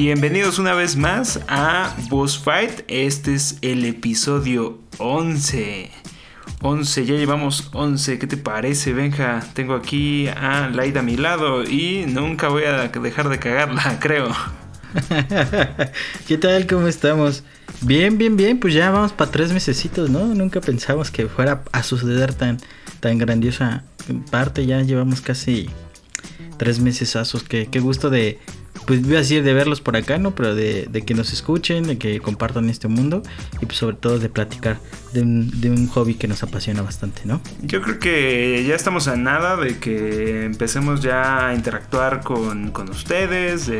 Bienvenidos una vez más a Boss Fight. Este es el episodio 11. 11, ya llevamos 11. ¿Qué te parece, Benja? Tengo aquí a Laida a mi lado y nunca voy a dejar de cagarla, creo. ¿Qué tal? ¿Cómo estamos? Bien, bien, bien. Pues ya vamos para tres mesecitos, ¿no? Nunca pensamos que fuera a suceder tan, tan grandiosa parte. Ya llevamos casi tres meses asos. Qué, qué gusto de, pues voy a decir de verlos por acá, ¿no? Pero de, que nos escuchen, de que compartan este mundo y pues sobre todo de platicar de un, hobby que nos apasiona bastante, ¿no? Yo creo que ya estamos a nada de que empecemos ya a interactuar con, ustedes,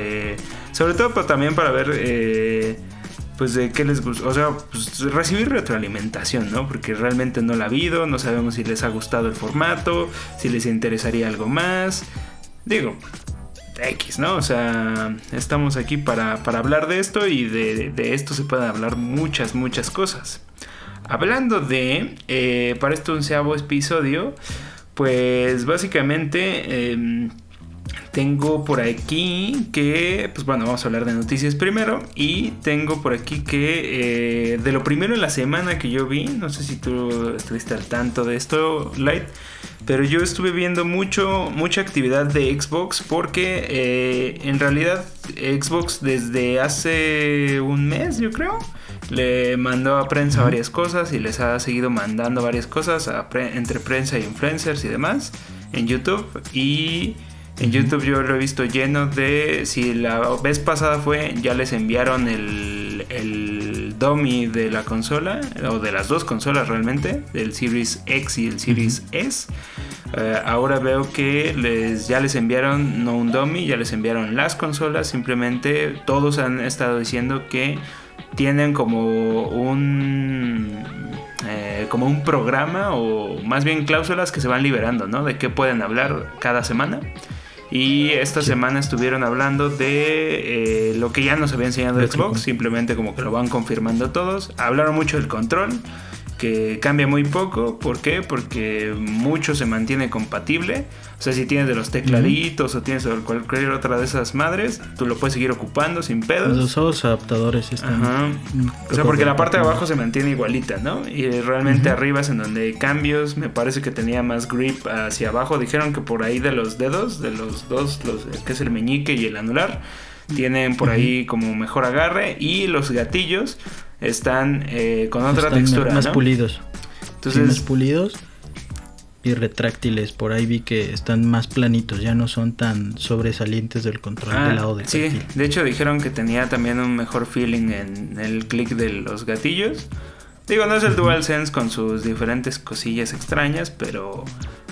sobre todo pues, también para ver... Eh, pues de qué les gusta, o sea, pues recibir retroalimentación, ¿no? Porque realmente no la ha habido, no sabemos si les ha gustado el formato, si les interesaría algo más. Digo, X, ¿no? O sea, estamos aquí para, hablar de esto y de, esto se pueden hablar muchas, muchas cosas. Hablando de, eh, para este onceavo episodio, pues básicamente em, tengo por aquí que, pues bueno, vamos a hablar de noticias primero. Y tengo por aquí que eh, de lo primero en la semana que yo vi, no sé si tú estuviste al tanto de esto, Light. Pero yo estuve viendo mucho, mucha actividad de Xbox porque eh, en realidad Xbox desde hace un mes, yo creo, le mandó a prensa varias cosas y les ha seguido mandando varias cosas entre prensa y influencers y demás en YouTube. Y en YouTube yo lo he visto lleno de, si la vez pasada fue, ya les enviaron el, el dummy de la consola, o de las dos consolas realmente, del Series X y el Series S. Eh, ahora veo que les, ya les enviaron, no un dummy, ya les enviaron las consolas, simplemente todos han estado diciendo que tienen como un eh, como un programa o más bien cláusulas que se van liberando, ¿no? De qué pueden hablar cada semana. Y esta semana estuvieron hablando de eh, lo que ya nos había enseñado Xbox, simplemente como que lo van confirmando todos. Hablaron mucho del control, que cambia muy poco. ¿Por qué? Porque mucho se mantiene compatible. O sea, si tienes de los tecladitos o tienes cualquier otra de esas madres, tú lo puedes seguir ocupando sin pedos. Los dos adaptadores están. Ajá. O sea, porque la parte de abajo se mantiene igualita, ¿no? Y realmente arriba es en donde hay cambios. Me parece que tenía más grip hacia abajo. Dijeron que por ahí de los dedos, de los dos, los, que es el meñique y el anular, tienen por ahí como mejor agarre. Y los gatillos están eh, con otra textura. Más pulidos. Entonces, más pulidos y retráctiles. Por ahí vi que están más planitos, ya no son tan sobresalientes del control del lado del Sí, de hecho dijeron que tenía también un mejor feeling en el clic de los gatillos. Digo, no es el DualSense con sus diferentes cosillas extrañas, pero,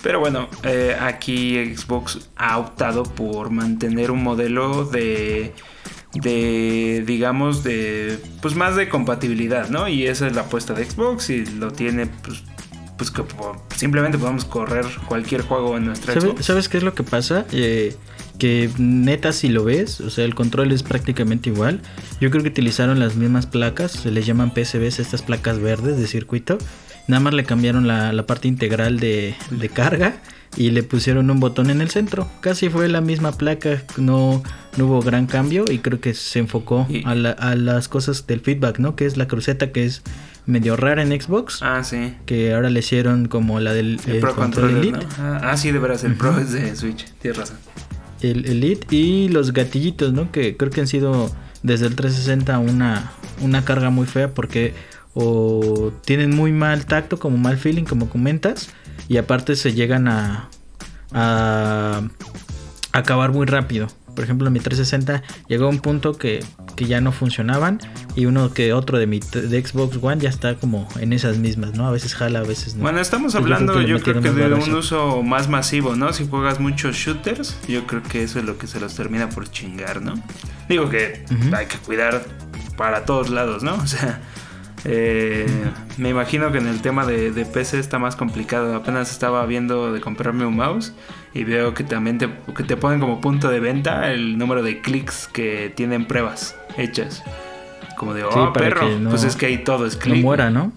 pero bueno, eh, aquí Xbox ha optado por mantener un modelo de de digamos de pues más de compatibilidad no y esa es la apuesta de Xbox y lo tiene pues pues que simplemente podemos correr cualquier juego en nuestra Xbox. ¿Sabes qué es lo que pasa? Eh, que neta si lo ves, o sea, el control es prácticamente igual. Yo creo que utilizaron las mismas placas, se les llaman PCBs, estas placas verdes de circuito. Nada más le cambiaron la, la parte integral de, de carga y le pusieron un botón en el centro. Casi fue la misma placa, no, no hubo gran cambio y creo que se enfocó a, las cosas del feedback, ¿no? Que es la cruceta que es medio rara en Xbox. Ah, sí. Que ahora le hicieron como la del el Pro Controller, Elite. Ah, ah, sí, de veras, el Pro es de Switch, tienes razón. El Elite y los gatillitos, ¿no? Que creo que han sido desde el 360 una, una carga muy fea porque o tienen muy mal tacto, como mal feeling, como comentas y aparte se llegan a, a, acabar muy rápido. Por ejemplo, mi 360 llegó a un punto que, ya no funcionaban y uno que otro de mi de Xbox One ya está como en esas mismas, ¿no? A veces jala, a veces no. Bueno, estamos hablando yo creo que, de un uso más masivo, ¿no? Si juegas muchos shooters, yo creo que eso es lo que se los termina por chingar, ¿no? Digo que hay que cuidar para todos lados, ¿no? O sea, eh, me imagino que en el tema de, PC está más complicado. Apenas estaba viendo de comprarme un mouse y veo que también te, que te ponen como punto de venta el número de clics que tienen pruebas hechas. Como de, oh, perro, pues es que ahí todo es clic. No muera, ¿no?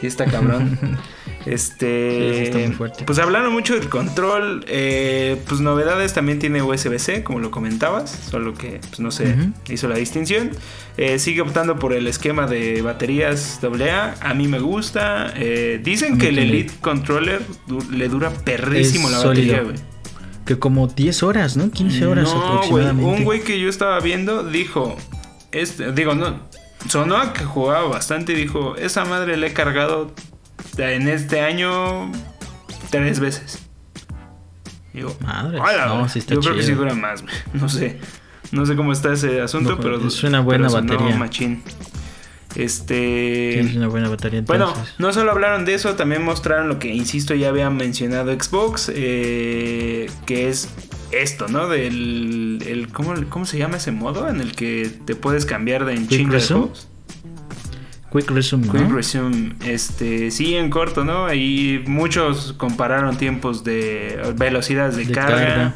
Sí, está cabrón. Este, pues hablaron mucho del control, eh, pues novedades también tiene USB-C, como lo comentabas, solo que pues no se hizo la distinción. Eh, sigue optando por el esquema de baterías AA, a mí me gusta. Eh, dicen que el Elite Controller le dura perrísimo la batería, güey. Que como 10 horas, ¿no? 15 horas aproximadamente. un güey que yo estaba viendo dijo, este, digo, no, sonó que jugaba bastante y dijo, esa madre le he cargado en este año tres veces. Digo, Madre, no, sí está yo creo que sí dura más, no sé. No sé cómo está ese asunto, pero es una buena batería. Machín. Este. Es una buena batería. Bueno, no solo hablaron de eso, también mostraron lo que, insisto, ya había mencionado Xbox, eh, que es esto, ¿no? Del. El, ¿cómo, ¿cómo, se llama ese modo en el que te puedes cambiar de en? Quick Resume. Quick Resume. Este, sí, en corto, ¿no? Ahí muchos compararon tiempos de velocidades de, carga.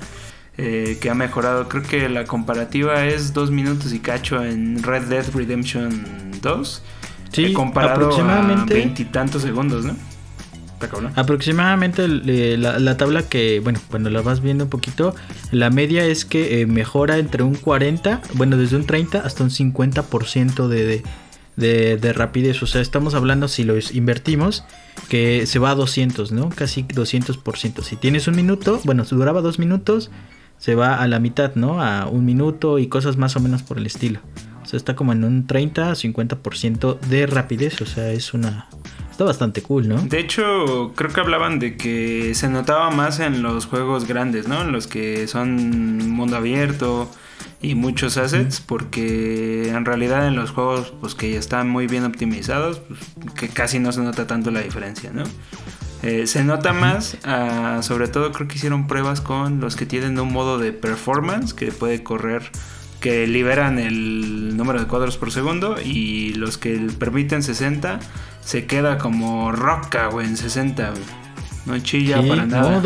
Eh, que ha mejorado. Creo que la comparativa es dos minutos y cacho en Red Dead Redemption 2. Sí, eh, comparado aproximadamente, a veintitantos segundos, ¿no? Aproximadamente la, tabla que, bueno, cuando la vas viendo un poquito, la media es que eh, mejora entre un 40, bueno, desde un 30 hasta un 50% de, de de, rapidez. O sea, estamos hablando si lo invertimos, que se va a 200, ¿no? Casi 200%. Si tienes un minuto, bueno, si duraba dos minutos, se va a la mitad, ¿no? A un minuto y cosas más o menos por el estilo. O sea, está como en un 30 50% de rapidez. O sea, es una... Está bastante cool, ¿no? De hecho, creo que hablaban de que se notaba más en los juegos grandes, ¿no? En los que son mundo abierto y muchos assets porque en realidad en los juegos pues que ya están muy bien optimizados pues, que casi no se nota tanto la diferencia no eh, se nota más ah, sobre todo creo que hicieron pruebas con los que tienen un modo de performance que puede correr que liberan el número de cuadros por segundo y los que permiten 60 se queda como roca güey en 60 no chilla para nada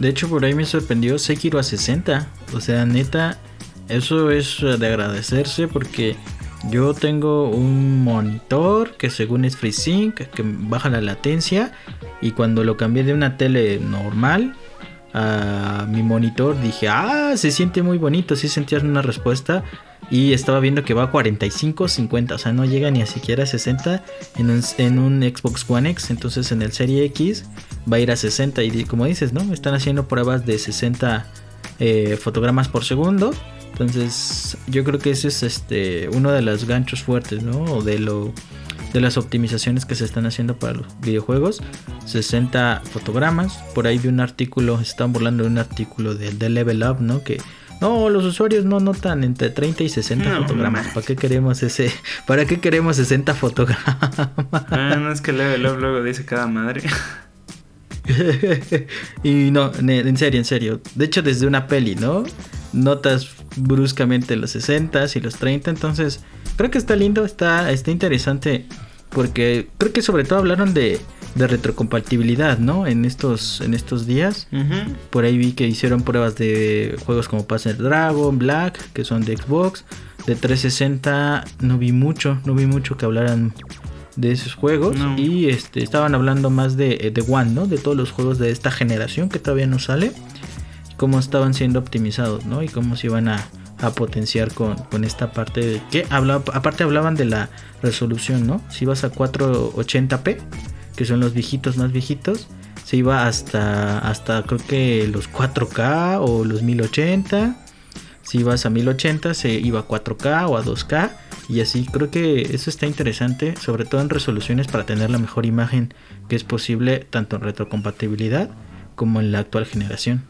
de hecho, por ahí me sorprendió Sekiro a 60. O sea, neta, eso es de agradecerse porque yo tengo un monitor que según es FreeSync, que baja la latencia. Y cuando lo cambié de una tele normal a mi monitor, dije, ah, se siente muy bonito. Sí sentías una respuesta. Y estaba viendo que va a 45, 50. O sea, no llega ni a siquiera a 60 en un, en un Xbox One X. Entonces en el Serie X va a ir a 60. Y como dices, ¿no? Están haciendo pruebas de 60 eh, fotogramas por segundo. Entonces yo creo que ese es este uno de los ganchos fuertes, ¿no? O de lo de las optimizaciones que se están haciendo para los videojuegos. 60 fotogramas. Por ahí vi un artículo, se están burlando de un artículo de, de Level Up, ¿no? Que no, los usuarios no notan entre 30 y 60 fotogramas. ¿Para qué queremos ese? ¿Para qué queremos 60 fotogramas? Ah, no es que Level Up luego dice cada madre. y no, en serio, en serio. De hecho, desde una peli, ¿no? Notas bruscamente los 60 y los 30. Entonces, creo que está lindo, está, está interesante. Porque creo que sobre todo hablaron de, de retrocompatibilidad, ¿no? En estos, en estos días. Por ahí vi que hicieron pruebas de juegos como Panzer Dragon, Black, que son de Xbox. De 360 no vi mucho, no vi mucho que hablaran de esos juegos. Y este, estaban hablando más de, de One, ¿no? De todos los juegos de esta generación que todavía no sale. Cómo estaban siendo optimizados, ¿no? Y cómo se iban a, a potenciar con, con, esta parte de que aparte hablaban de la resolución, ¿no? Si vas a 480p, que son los viejitos más viejitos, se iba hasta hasta creo que los 4K o los 1080. Si ibas a 1080 se iba a 4K o a 2K y así creo que eso está interesante, sobre todo en resoluciones para tener la mejor imagen que es posible tanto en retrocompatibilidad como en la actual generación.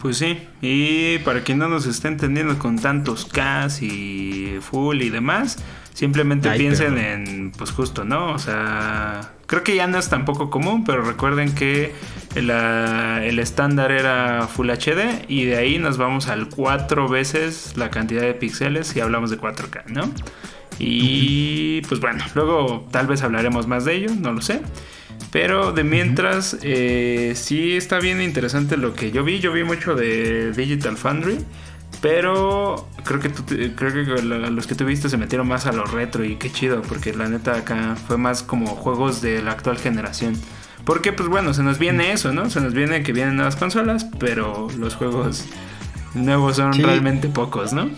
Pues sí, y para quien no nos esté entendiendo con tantos K y full y demás, simplemente piensen en, pues justo, ¿no? O sea, creo que ya no es tampoco común, pero recuerden que el, el estándar era Full HD y de ahí nos vamos al cuatro veces la cantidad de píxeles si hablamos de 4K, ¿no? Y pues bueno, luego tal vez hablaremos más de ello, no lo sé. Pero de mientras, eh, sí está bien interesante lo que yo vi. Yo vi mucho de Digital Foundry. Pero creo que, creo que los que tuviste se metieron más a lo retro y qué chido, porque la neta acá fue más como juegos de la actual generación. Porque pues bueno, se nos viene eso, ¿no? Se nos viene que vienen nuevas consolas, pero los juegos nuevos son realmente pocos, ¿no?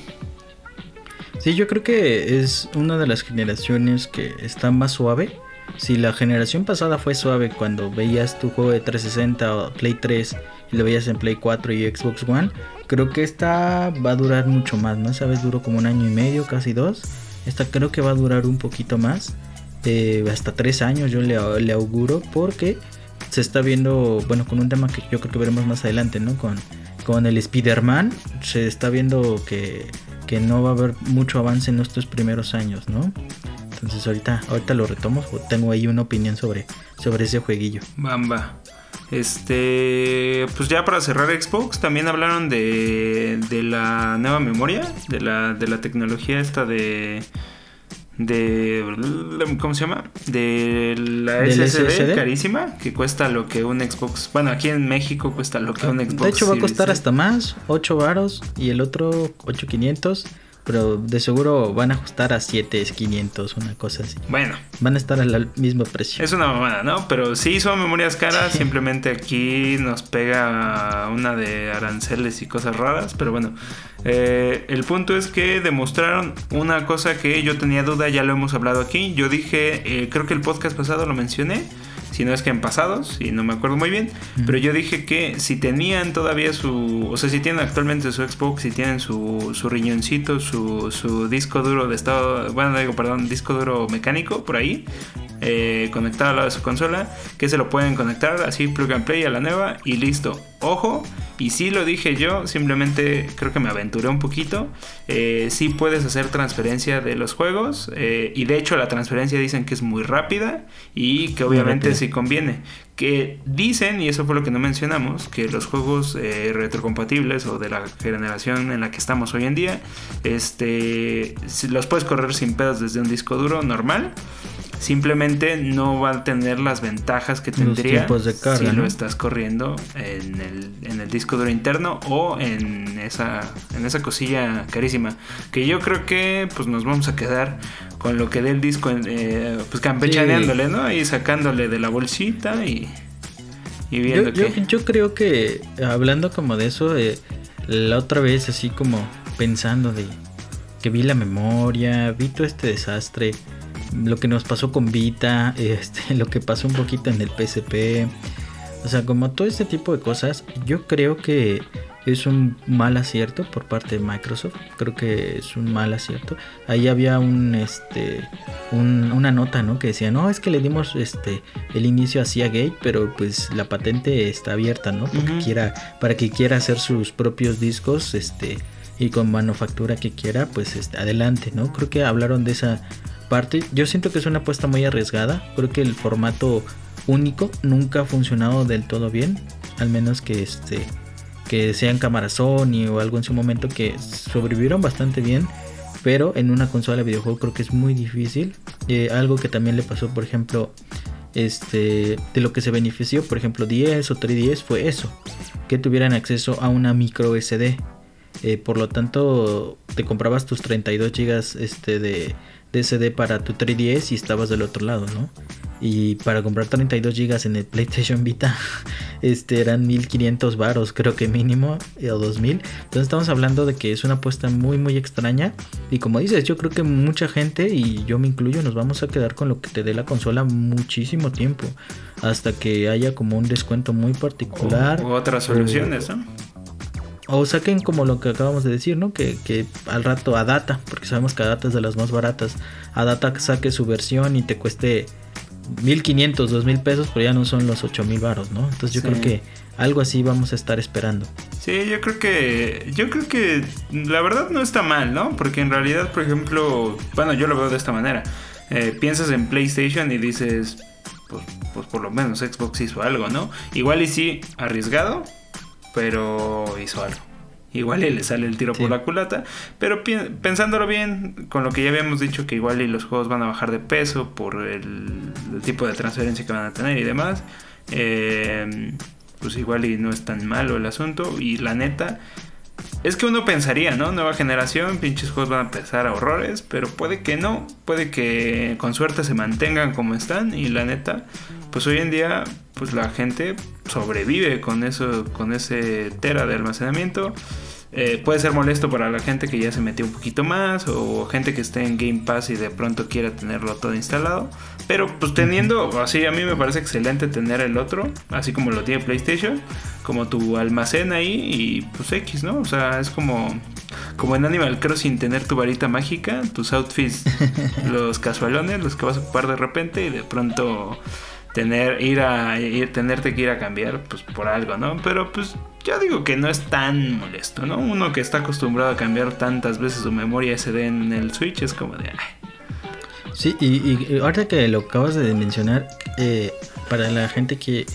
Sí, yo creo que es una de las generaciones que está más suave. Si la generación pasada fue suave cuando veías tu juego de 360 o Play 3 y lo veías en Play 4 y Xbox One, creo que esta va a durar mucho más, ¿no? Sabes, duró como un año y medio, casi dos. Esta creo que va a durar un poquito más. Eh, hasta tres años yo le, le, auguro porque se está viendo, bueno, con un tema que yo creo que veremos más adelante, ¿no? Con, con el Spider-Man se está viendo que, que, no va a haber mucho avance en estos primeros años, ¿no? Entonces ahorita, ahorita lo retomo, tengo ahí una opinión sobre, sobre ese jueguillo. Bamba. Este, pues ya para cerrar Xbox, también hablaron de, de la nueva memoria, de la, de la tecnología esta de de ¿cómo se llama? De la SSD, carísima que cuesta lo que un Xbox, bueno, aquí en México cuesta lo que un Xbox. De hecho va a costar hasta más, 8 varos y el otro 8500 pero de seguro van a ajustar a 7500, una cosa así. Bueno. Van a estar al mismo precio. Es una mamada, ¿no? Pero sí son memorias caras, simplemente aquí nos pega una de aranceles y cosas raras, pero bueno. Eh, el punto es que demostraron una cosa que yo tenía duda, ya lo hemos hablado aquí. Yo dije, eh, creo que el podcast pasado lo mencioné si no es que en pasados, y no me acuerdo muy bien, pero yo dije que si tenían todavía su, o sea, si tienen actualmente su Xbox, si tienen su, su riñoncito, su, su disco duro de estado, bueno, digo, perdón, disco duro mecánico por ahí, eh, conectado al lado de su consola, que se lo pueden conectar así plug and play a la nueva y listo. Ojo, y si lo dije yo, simplemente creo que me aventuré un poquito. Eh, sí puedes hacer transferencia de los juegos eh, y de hecho la transferencia dicen que es muy rápida y que obviamente sí conviene. Que dicen, y eso fue lo que no mencionamos, que los juegos eh, retrocompatibles o de la generación en la que estamos hoy en día, este, los puedes correr sin pedos desde un disco duro normal simplemente no va a tener las ventajas que tendría si lo estás corriendo en el, en el, disco duro interno o en esa, en esa cosilla carísima. Que yo creo que pues nos vamos a quedar con lo que dé el disco, eh, pues campechaneándole, ¿no? Y sacándole de la bolsita y, y viendo yo, que... yo, creo que, hablando como de eso, eh, la otra vez así como pensando de que vi la memoria, vi todo este desastre lo que nos pasó con Vita, este, lo que pasó un poquito en el PSP. O sea, como todo este tipo de cosas, yo creo que es un mal acierto por parte de Microsoft. Creo que es un mal acierto. Ahí había un este una nota, ¿no? Que decía, no, es que le dimos este el inicio a Gate, pero pues la patente está abierta, ¿no? Porque quiera, para que quiera hacer sus propios discos, este, y con manufactura que quiera, pues este, adelante, ¿no? Creo que hablaron de esa parte. Yo siento que es una apuesta muy arriesgada. Creo que el formato único nunca ha funcionado del todo bien. Al menos que este que sean cámaras Sony o algo en su momento que sobrevivieron bastante bien. Pero en una consola de videojuego creo que es muy difícil. Eh, algo que también le pasó, por ejemplo, este, de lo que se benefició, por ejemplo, 10 o 3DS fue eso, que tuvieran acceso a una micro SD. Eh, por lo tanto, te comprabas tus 32 GB este, de, SD para tu 3DS y estabas del otro lado, ¿no? Y para comprar 32 GB en el PlayStation Vita, este eran 1500 varos, creo que mínimo, eh, o 2000. Entonces estamos hablando de que es una apuesta muy, muy extraña. Y como dices, yo creo que mucha gente, y yo me incluyo, nos vamos a quedar con lo que te dé la consola muchísimo tiempo. Hasta que haya como un descuento muy particular. O, otras soluciones, ¿no? O saquen como lo que acabamos de decir, ¿no? Que, que al rato a data, porque sabemos que a data es de las más baratas. A data saque su versión y te cueste 1500, 2000 pesos, pero ya no son los 8000 varos, ¿no? Entonces yo creo que algo así vamos a estar esperando. Sí, yo creo que yo creo que la verdad no está mal, ¿no? Porque en realidad, por ejemplo, bueno, yo lo veo de esta manera. Eh, piensas en PlayStation y dices, pues, pues por lo menos Xbox hizo algo, ¿no? Igual y sí, arriesgado, pero hizo algo. Igual y le sale el tiro por la culata, pero pensándolo bien, con lo que ya habíamos dicho que igual y los juegos van a bajar de peso por el, tipo de transferencia que van a tener y demás, eh, pues igual y no es tan malo el asunto y la neta, es que uno pensaría, ¿no? Nueva generación, pinches juegos van a empezar a horrores, pero puede que no, puede que con suerte se mantengan como están y la neta, pues hoy en día, pues la gente sobrevive con eso, con ese tera de almacenamiento. Eh, puede ser molesto para la gente que ya se metió un poquito más o gente que esté en Game Pass y de pronto quiera tenerlo todo instalado. Pero pues teniendo, así a mí me parece excelente tener el otro, así como lo tiene PlayStation, como tu almacén ahí y pues X, ¿no? O sea, es como como en Animal Crossing tener tu varita mágica, tus outfits, los casualones, los que vas a ocupar de repente y de pronto tener ir a ir, tenerte que ir a cambiar pues por algo, ¿no? Pero pues yo digo que no es tan molesto, ¿no? Uno que está acostumbrado a cambiar tantas veces su memoria SD en el Switch es como de... Sí, y, ahorita que lo acabas de mencionar, eh, para la gente que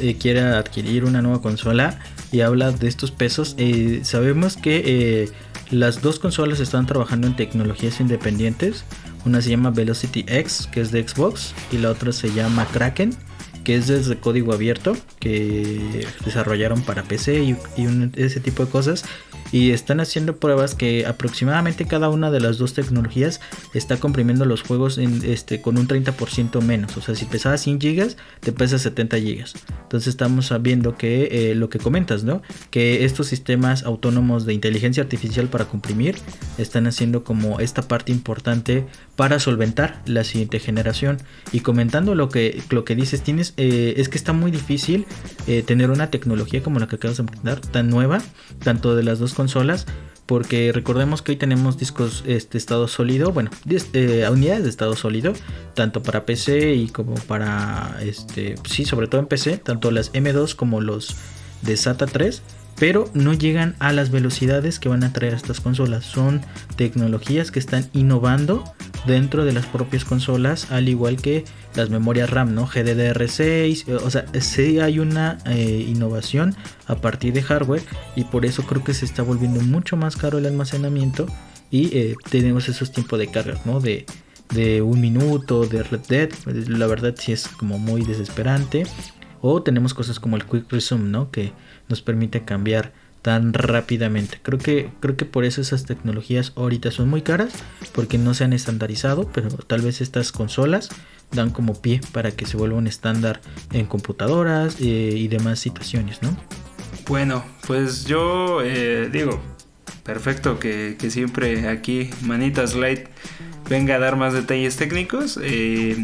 eh, quiera adquirir una nueva consola y habla de estos pesos, eh, sabemos que las dos consolas están trabajando en tecnologías independientes. Una se llama Velocity X, que es de Xbox, y la otra se llama Kraken, que es desde código abierto, que desarrollaron para PC y, ese tipo de cosas y están haciendo pruebas que aproximadamente cada una de las dos tecnologías está comprimiendo los juegos en, este, con un 30% menos. O sea, si pesaba 100 GB, te pesa 70 GB. Entonces estamos viendo que eh, lo que comentas, ¿no? Que estos sistemas autónomos de inteligencia artificial para comprimir están haciendo como esta parte importante para solventar la siguiente generación. Y comentando lo que, lo que dices, tienes, eh, es que está muy difícil eh, tener una tecnología como la que acabas de mencionar, tan nueva, tanto de las dos consolas porque recordemos que hoy tenemos discos este estado sólido, bueno, eh, unidades de estado sólido, tanto para PC y como para este, sí, sobre todo en PC, tanto las M2 como los de SATA 3 pero no llegan a las velocidades que van a traer estas consolas. Son tecnologías que están innovando dentro de las propias consolas, al igual que las memorias RAM, ¿no? GDDR6, eh, o sea, sí hay una eh, innovación a partir de hardware y por eso creo que se está volviendo mucho más caro el almacenamiento y eh, tenemos esos tiempos de carga, ¿no? De, de un minuto, de Red Dead, la verdad sí es como muy desesperante. O tenemos cosas como el Quick Resume, ¿no? Que nos permite cambiar tan rápidamente. Creo que, creo que por eso esas tecnologías ahorita son muy caras, porque no se han estandarizado, pero tal vez estas consolas dan como pie para que se vuelva un estándar en computadoras eh, y demás situaciones, ¿no? Bueno, pues yo eh, digo, perfecto que, que, siempre aquí Manitas Light venga a dar más detalles técnicos. Eh,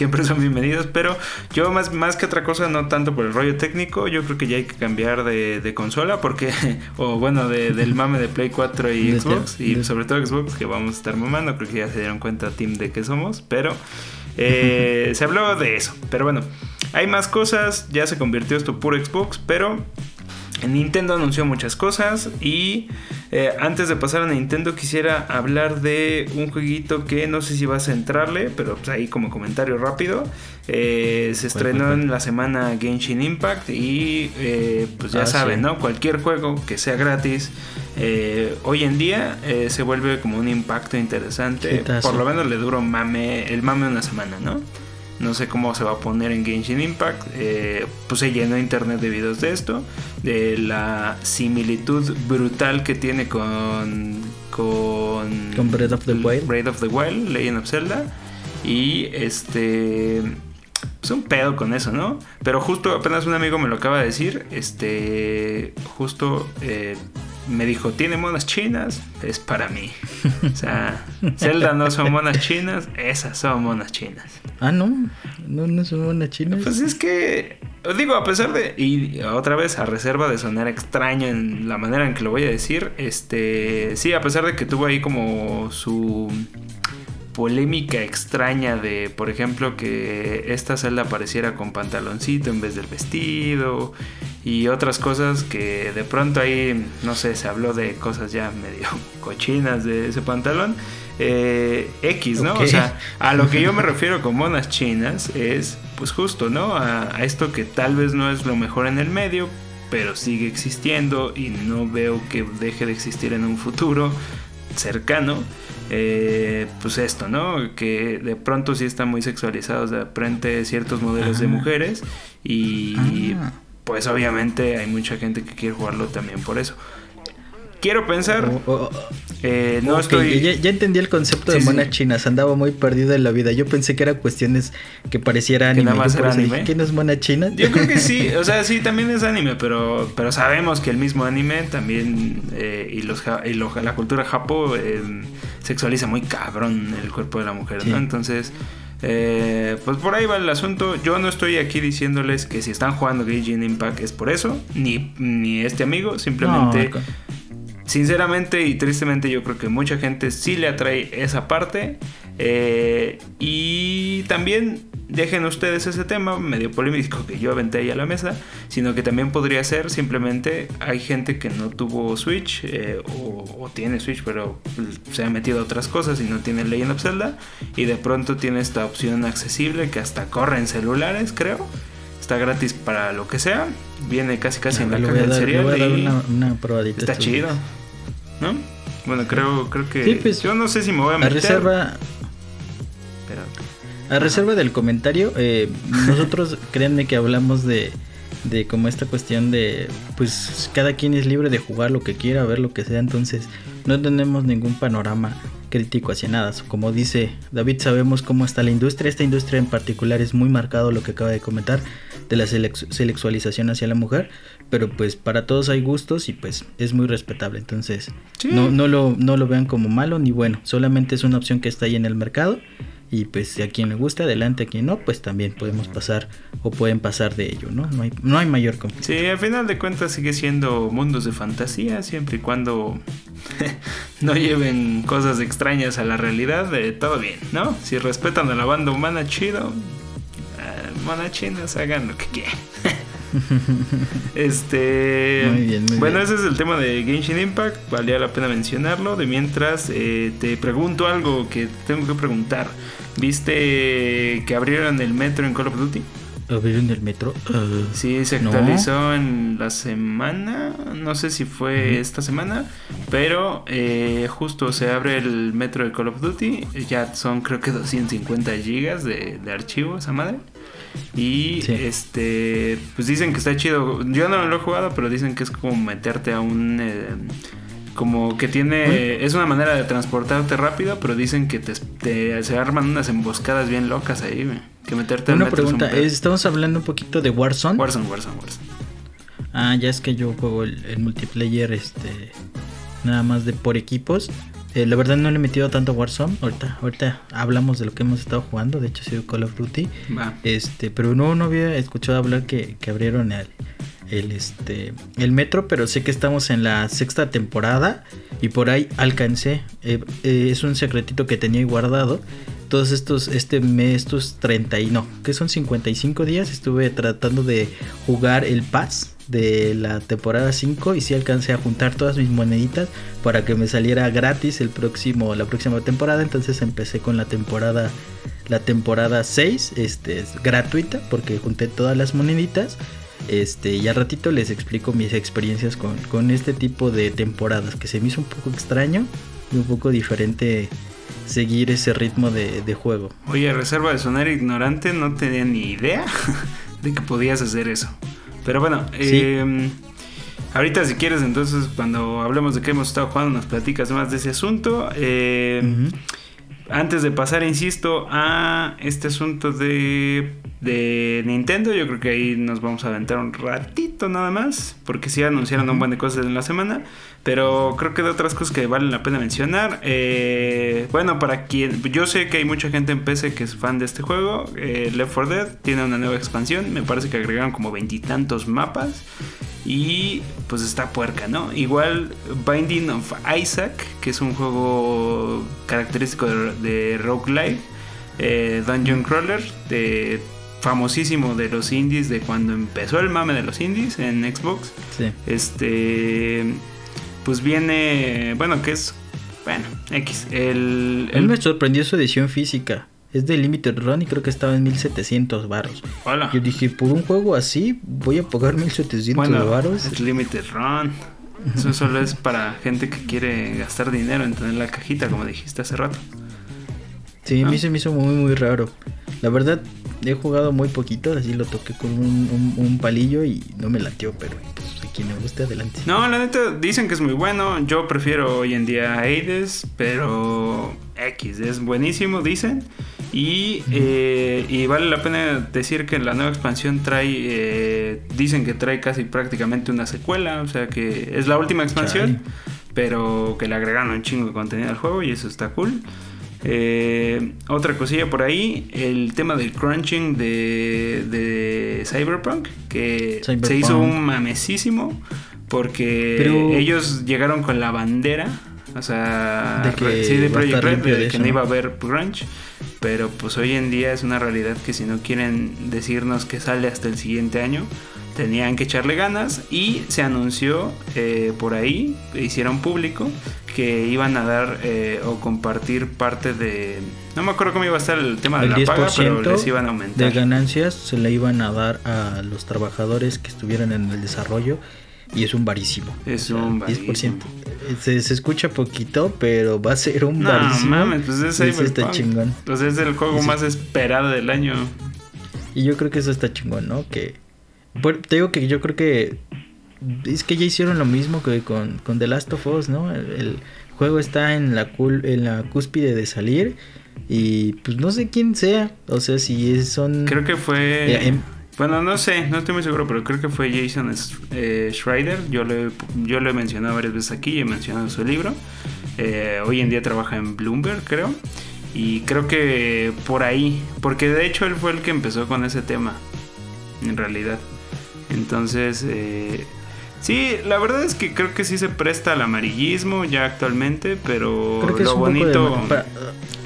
siempre son bienvenidos, pero yo más, más que otra cosa, no tanto por el rollo técnico, yo creo que ya hay que cambiar de, consola, porque, o bueno, del mame de Play 4 y Xbox, y sobre todo Xbox, que vamos a estar mamando, creo que ya se dieron cuenta, team, de qué somos, pero eh, se habló de eso, pero bueno, hay más cosas, ya se convirtió esto puro Xbox, pero Nintendo anunció muchas cosas y eh, antes de pasar a Nintendo quisiera hablar de un jueguito que no sé si vas a entrarle, pero pues ahí como comentario rápido. Eh, se estrenó en la semana Genshin Impact y eh, pues ya ah, saben, ¿no? Cualquier juego que sea gratis hoy en día se vuelve como un impacto interesante. Por lo menos le duró mame, el mame una semana, ¿no? No sé cómo se va a poner en Genshin Impact. Eh, pues se llenó internet de videos de esto. De la similitud brutal que tiene con. Con. Con Breath of the Wild. Breath of the Wild, Legend of Zelda. Y este. Pues un pedo con eso, ¿no? Pero justo apenas un amigo me lo acaba de decir. Este. Justo. Eh, me dijo, ¿tiene monas chinas? Es para mí. O sea, Zelda no son monas chinas, esas son monas chinas. Ah, no, no, no son monas chinas. Pues es que, digo, a pesar de, y otra vez a reserva de sonar extraño en la manera en que lo voy a decir, este, sí, a pesar de que tuvo ahí como su polémica extraña de, por ejemplo, que esta celda apareciera con pantaloncito en vez del vestido y otras cosas que de pronto ahí, no sé, se habló de cosas ya medio cochinas de ese pantalón. Eh, X, ¿no? O sea, a lo que yo me refiero con monas chinas es, pues justo, ¿no? A, a, esto que tal vez no es lo mejor en el medio, pero sigue existiendo y no veo que deje de existir en un futuro cercano. Eh, pues esto, ¿no? Que de pronto sí están muy sexualizados de frente ciertos modelos de mujeres y... Ah pues obviamente hay mucha gente que quiere jugarlo también por eso. quiero pensar. O- o- eh, no ok, estoy. ya, ya entendí el concepto de Sí, sí. monas chinas. Andaba muy perdido en la vida. Yo pensé que eran cuestiones que pareciera Que anime. nada más era dije, anime. ¿Quién es mona china? Yo creo que sí, o sea, sí, también es anime, pero, pero sabemos que el mismo anime también eh, y, los, y lo- la cultura japo eh, sexualiza muy cabrón el cuerpo de la mujer, Sí. ¿no? Entonces, eh, pues por ahí va el asunto. Yo no estoy aquí diciéndoles que si están jugando Genshin Impact es por eso, ni, ni este amigo, simplemente... No, Sinceramente y tristemente yo creo que mucha gente sí le atrae esa parte. Eh, y también dejen ustedes ese tema medio polémico que yo aventé ahí a la mesa. Sino que también podría ser simplemente hay gente que no tuvo Switch eh, o, o tiene Switch pero se ha metido a otras cosas y no tiene Legend of Zelda. Y de pronto tiene esta opción accesible que hasta corre en celulares creo. Está gratis para lo que sea. Viene casi casi en la caja del cereal. y- una, una probadita. Está chido. ¿No? Bueno, creo, creo que. Sí, pues, yo no sé si me voy a A meter. reserva, Pero. a reserva del comentario, eh, nosotros créanme que hablamos de, de como esta cuestión de, pues cada quien es libre de jugar lo que quiera, ver lo que sea, entonces no tenemos ningún panorama crítico hacia nada. Como dice David, sabemos cómo está la industria, esta industria en particular es muy marcado lo que acaba de comentar de la sexualización hacia la mujer, pero pues para todos hay gustos y pues es muy respetable, entonces Sí. no, no, lo, no lo vean como malo ni bueno, solamente es una opción que está ahí en el mercado y pues si a quien le gusta, adelante, a quien no, pues también podemos pasar o pueden pasar de ello, ¿no? No hay, no hay mayor conflicto. Sí, al final de cuentas sigue siendo mundos de fantasía, siempre y cuando no lleven cosas extrañas a la realidad, eh, todo bien, ¿no? Si respetan a la banda humana, chido. Eh, monas chinas, hagan lo que quieran. este. Muy bien, muy bueno, bien. ese es el tema de Genshin Impact. Valía la pena mencionarlo. De mientras, eh, te pregunto algo que tengo que preguntar. ¿Viste que abrieron el metro en Call of Duty? ¿Abrieron el metro? Ah, Sí, se No. actualizó en la semana, no sé si fue esta semana, pero eh, justo se abre el metro de Call of Duty, ya son creo que 250 gigas de, de archivo esa madre. Y Sí. este, pues dicen que está chido. Yo no lo he jugado, pero dicen que es como meterte a un eh, como que tiene es una manera de transportarte rápido, pero dicen que te, te- se arman unas emboscadas bien locas ahí, güey. Que meterte Una un pregunta, pedo. ¿es- ¿estamos hablando un poquito de Warzone? Warzone, Warzone, Warzone. Ah, ya es que yo juego el, el multiplayer, este, nada más de por equipos. Eh, la verdad no le he metido tanto Warzone. Ahorita, ahorita hablamos de lo que hemos estado jugando. De hecho, ha sido Call of Duty. Este, pero no, no había escuchado hablar que, que abrieron el, el, este, el metro, pero sé que estamos en la sexta temporada y por ahí alcancé. eh, eh, es un secretito que tenía ahí guardado. Todos estos, este mes, estos 30 y no, que son 55 días, estuve tratando de jugar el pass de la temporada 5 y sí alcancé a juntar todas mis moneditas para que me saliera gratis el próximo, la próxima temporada. Entonces empecé con la temporada la temporada 6 este, es gratuita porque junté todas las moneditas. Este, y al ratito les explico mis experiencias con, con este tipo de temporadas que se me hizo un poco extraño y un poco diferente seguir ese ritmo de, de juego. Oye, reserva de sonar ignorante, no tenía ni idea de que podías hacer eso. Pero bueno, Sí. eh, ahorita si quieres, entonces cuando hablemos de que hemos estado jugando, nos platicas más de ese asunto. Eh, Ujú. Antes de pasar, insisto, a este asunto de, de Nintendo, yo creo que ahí nos vamos a aventar un ratito nada más, porque sí anunciaron un buen de cosas en la semana, pero creo que de otras cosas que valen la pena mencionar. eh, bueno, para quien, yo sé que hay mucha gente en PC que es fan de este juego, eh, Left 4 Dead tiene una nueva expansión, me parece que agregaron como veintitantos mapas. Y pues está puerca, ¿no? Igual Binding of Isaac, que es un juego característico de, de roguelike, eh, Dungeon Crawler, de, famosísimo de los indies, de cuando empezó el mame de los indies en Xbox. Sí. Este, pues viene, bueno, que es, bueno, X. El, A mí el- me sorprendió su edición física. Es de Limited Run y creo que estaba en 1700 varos. hola. Yo dije, por un juego así, voy a pagar 1700 Bueno, varos. es Limited Run. Eso solo es para gente que quiere gastar dinero en tener la cajita, como dijiste hace rato. Sí, a mí se me hizo muy, muy raro. La verdad, he jugado muy poquito, así lo toqué con un, un- un palillo y no me latió, pero pues, quien le guste, adelante. No, la neta, dicen que es muy bueno. Yo prefiero hoy en día Hades, pero X es buenísimo, dicen. Y, eh, y vale la pena decir que la nueva expansión trae, eh, dicen que trae casi prácticamente una secuela, o sea que es la última expansión, pero que le agregaron un chingo de contenido al juego y eso está cool. Eh, otra cosilla por ahí, el tema del crunching de, de Cyberpunk, que se hizo un mamesísimo porque ellos llegaron con la bandera, o sea, de que sí, de Project Red, de, que no iba a haber crunch, pero pues hoy en día es una realidad que si no quieren decirnos que sale hasta el siguiente año, tenían que echarle ganas y se anunció eh, por ahí, hicieron público que iban a dar eh, o compartir parte de... No me acuerdo cómo iba a estar el tema de la paga, pero les iban a aumentar. De ganancias se le iban a dar a los trabajadores que estuvieran en el desarrollo y es un barísimo. Es un barísimo. 10%. Se, escucha poquito, pero va a ser un no, barísimo. mames, pues es Cyberpunk. Está chingón. Pues es el juego más esperado del año. Y yo creo que eso está chingón, ¿no? Que... te digo que yo creo que es que ya hicieron lo mismo que con, con The Last of Us, ¿no? El, juego está en la, en la cúspide de salir y pues no sé quién sea, o sea, si son... Creo que fue... Em, bueno, no sé, no estoy muy seguro, pero creo que fue Jason eh, Schreider. Yo le, yo lo he mencionado varias veces aquí, he mencionado su libro. Eh, hoy en día trabaja en Bloomberg, creo. Y creo que por ahí, porque de hecho él fue el que empezó con ese tema, en realidad. Entonces, eh, Sí, la verdad es que creo que sí se presta al amarillismo ya actualmente, pero lo bonito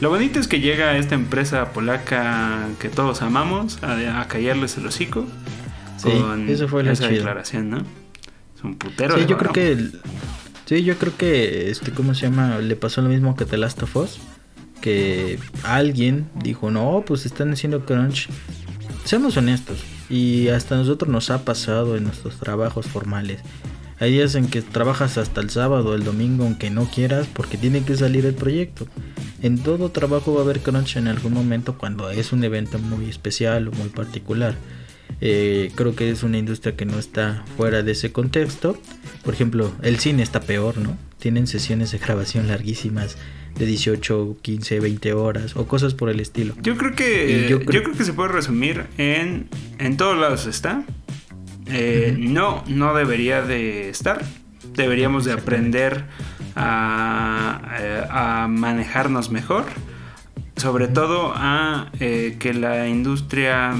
lo bonito es que llega esta empresa polaca que todos amamos a, callarles el hocico sí, con eso fue esa declaración, ¿no? Es un putero. Sí, yo creo que sí, yo creo que este cómo se llama, le pasó lo mismo que The Last of Us, que alguien dijo, "No, pues están haciendo crunch." Seamos honestos, y hasta nosotros nos ha pasado en nuestros trabajos formales. Hay días en que trabajas hasta el sábado o el domingo aunque no quieras porque tiene que salir el proyecto. En todo trabajo va a haber crunch en algún momento cuando es un evento muy especial o muy particular. Eh, creo que es una industria que no está fuera de ese contexto. Por ejemplo, el cine está peor, ¿no? Tienen sesiones de grabación larguísimas de 18, 15, 20 horas o cosas por el estilo. Yo creo que yo, creo que se puede resumir en en todos lados está. Eh, no, no debería de estar. Deberíamos de aprender a, eh, a manejarnos mejor. Sobre todo a eh, que la industria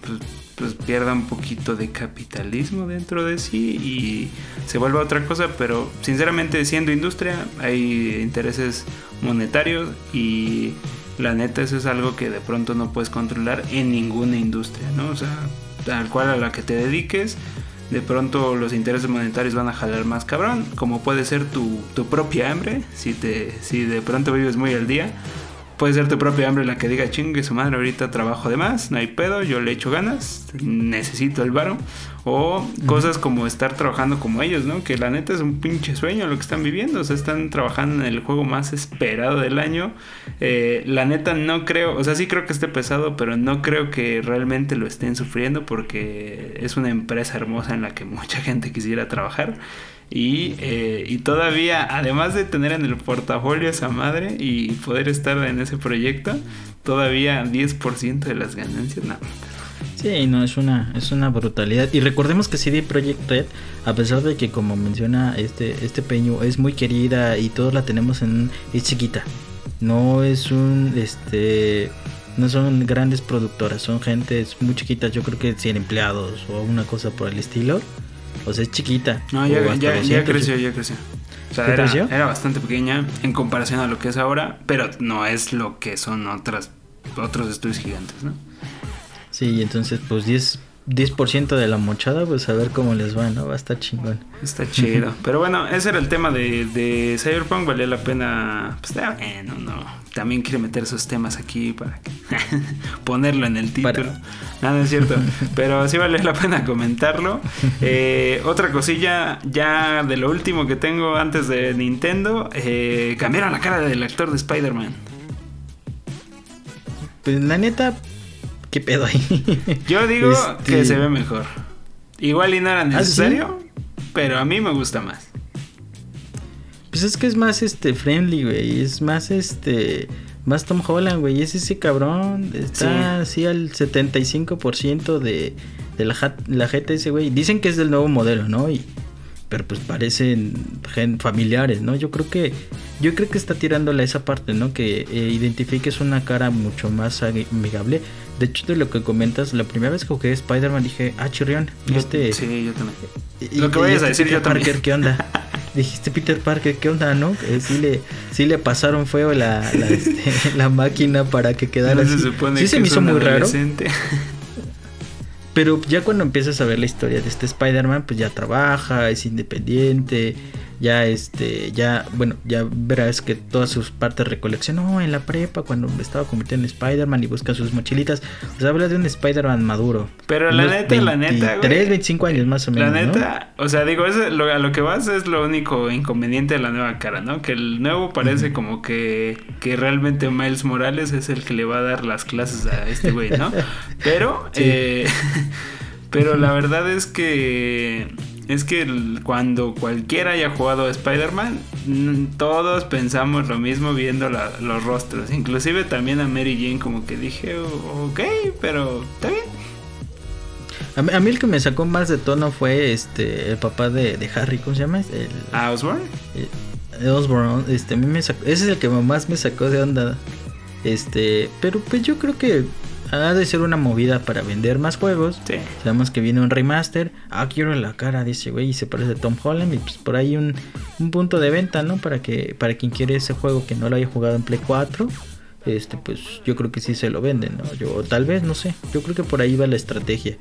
pues, pues, pierda un poquito de capitalismo dentro de sí y se vuelva otra cosa, pero sinceramente siendo industria hay intereses monetarios y la neta eso es algo que de pronto no puedes controlar en ninguna industria, ¿no? O sea, tal cual a la que te dediques, de pronto los intereses monetarios van a jalar más cabrón, como puede ser tu, tu propia hambre, si, te, si de pronto vives muy al día Puede ser tu propia hambre la que diga chingue su madre, ahorita trabajo de más, no hay pedo, yo le echo ganas, necesito el varo. O cosas como estar trabajando como ellos, ¿no? Que la neta es un pinche sueño lo que están viviendo. O sea, están trabajando en el juego más esperado del año. Eh, la neta no creo, o sea, sí creo que esté pesado, pero no creo que realmente lo estén sufriendo porque es una empresa hermosa en la que mucha gente quisiera trabajar. Y, eh, todavía, además de tener en el portafolio esa madre y poder estar en ese proyecto, todavía 10% de las ganancias, nada. Sí, no, es una, es una brutalidad. Y recordemos que CD Projekt Red, a pesar de que como menciona este, este peño, es muy querida y todos la tenemos en... es chiquita. No es un, este, no son grandes productoras, son gentes muy chiquitas, yo creo que 100 empleados o una cosa por el estilo. O sea, es chiquita. No, ya, creció, ya creció. O sea, era, era, bastante pequeña en comparación a lo que es ahora, pero no es lo que son otras, otros estudios gigantes, ¿no? Sí, entonces pues 10 10% de la mochada, pues a ver cómo les va, ¿no? Va a estar chingón. Está chido. Pero bueno, ese era el tema de, de Cyberpunk. Valía la pena. Pues bueno, no. También quiere meter esos temas aquí para ponerlo en el título. Nada, es cierto. Pero sí vale la pena comentarlo. Eh, otra cosilla, ya de lo último que tengo antes de Nintendo. Eh, cambiaron la cara del actor de Spider-Man. Pues la neta, ¿Qué pedo ahí? Yo digo que este, se ve mejor. Igual y no era ¿Ah, necesario, pero a mí me gusta más. Pues es que es más este friendly, güey. Es más este. Más Tom Holland, güey. Es ese cabrón. Está así al 75% de, de la, la GTS, güey. Dicen que es del nuevo modelo, ¿no? Y, pero pues parecen familiares, ¿no? Yo creo que yo creo que está tirándole a esa parte, ¿no? Que eh, identifiques una cara mucho más amigable. De hecho, de lo que comentas, la primera vez que jugué Spider-Man dije, ah, chirrión, este... Sí, yo también. lo que vayas a este decir yo Parker, ¿qué onda? Dijiste Peter Parker, ¿qué onda, no? Eh, sí, le, sí le pasaron feo la, la, este, la máquina para que quedara así. Se sí que se me hizo muy raro. Pero ya cuando empiezas a ver la historia de este Spider-Man, pues ya trabaja, es independiente, ya este, ya, bueno, ya verás que todas sus partes recoleccionó en la prepa cuando estaba convirtiendo en Spider-Man y busca sus mochilitas. O sea, habla de un Spider-Man maduro. Pero la neta, la neta, 3, 25 años más o menos. La neta, o sea, digo, lo, a lo que vas es lo único inconveniente de la nueva cara, ¿no? Que el nuevo parece como que, que realmente Miles Morales es el que le va a dar las clases a este güey, ¿no? Pero, eh, pero la verdad es que es que cuando cualquiera haya jugado a Spider-Man, todos pensamos lo mismo viendo los rostros. Inclusive también a Mary Jane como que dije, ok, pero está bien. A mí, el que me sacó más de tono fue este el papá de, Harry, ¿cómo se llama? El, ¿A Osborn? Eh, Osborn, este, a mí me sacó, ese es el que más me sacó de onda. Este, pero pues yo creo que ha de ser una movida para vender más juegos. Sabemos que viene un remaster. Ah, quiero la cara de ese güey y se parece a Tom Holland. Y pues por ahí un, punto de venta, ¿no? Para que para quien quiere ese juego que no lo haya jugado en Play 4. Este, pues yo creo que sí se lo venden, ¿no? Yo tal vez, no sé. Yo creo que por ahí va la estrategia.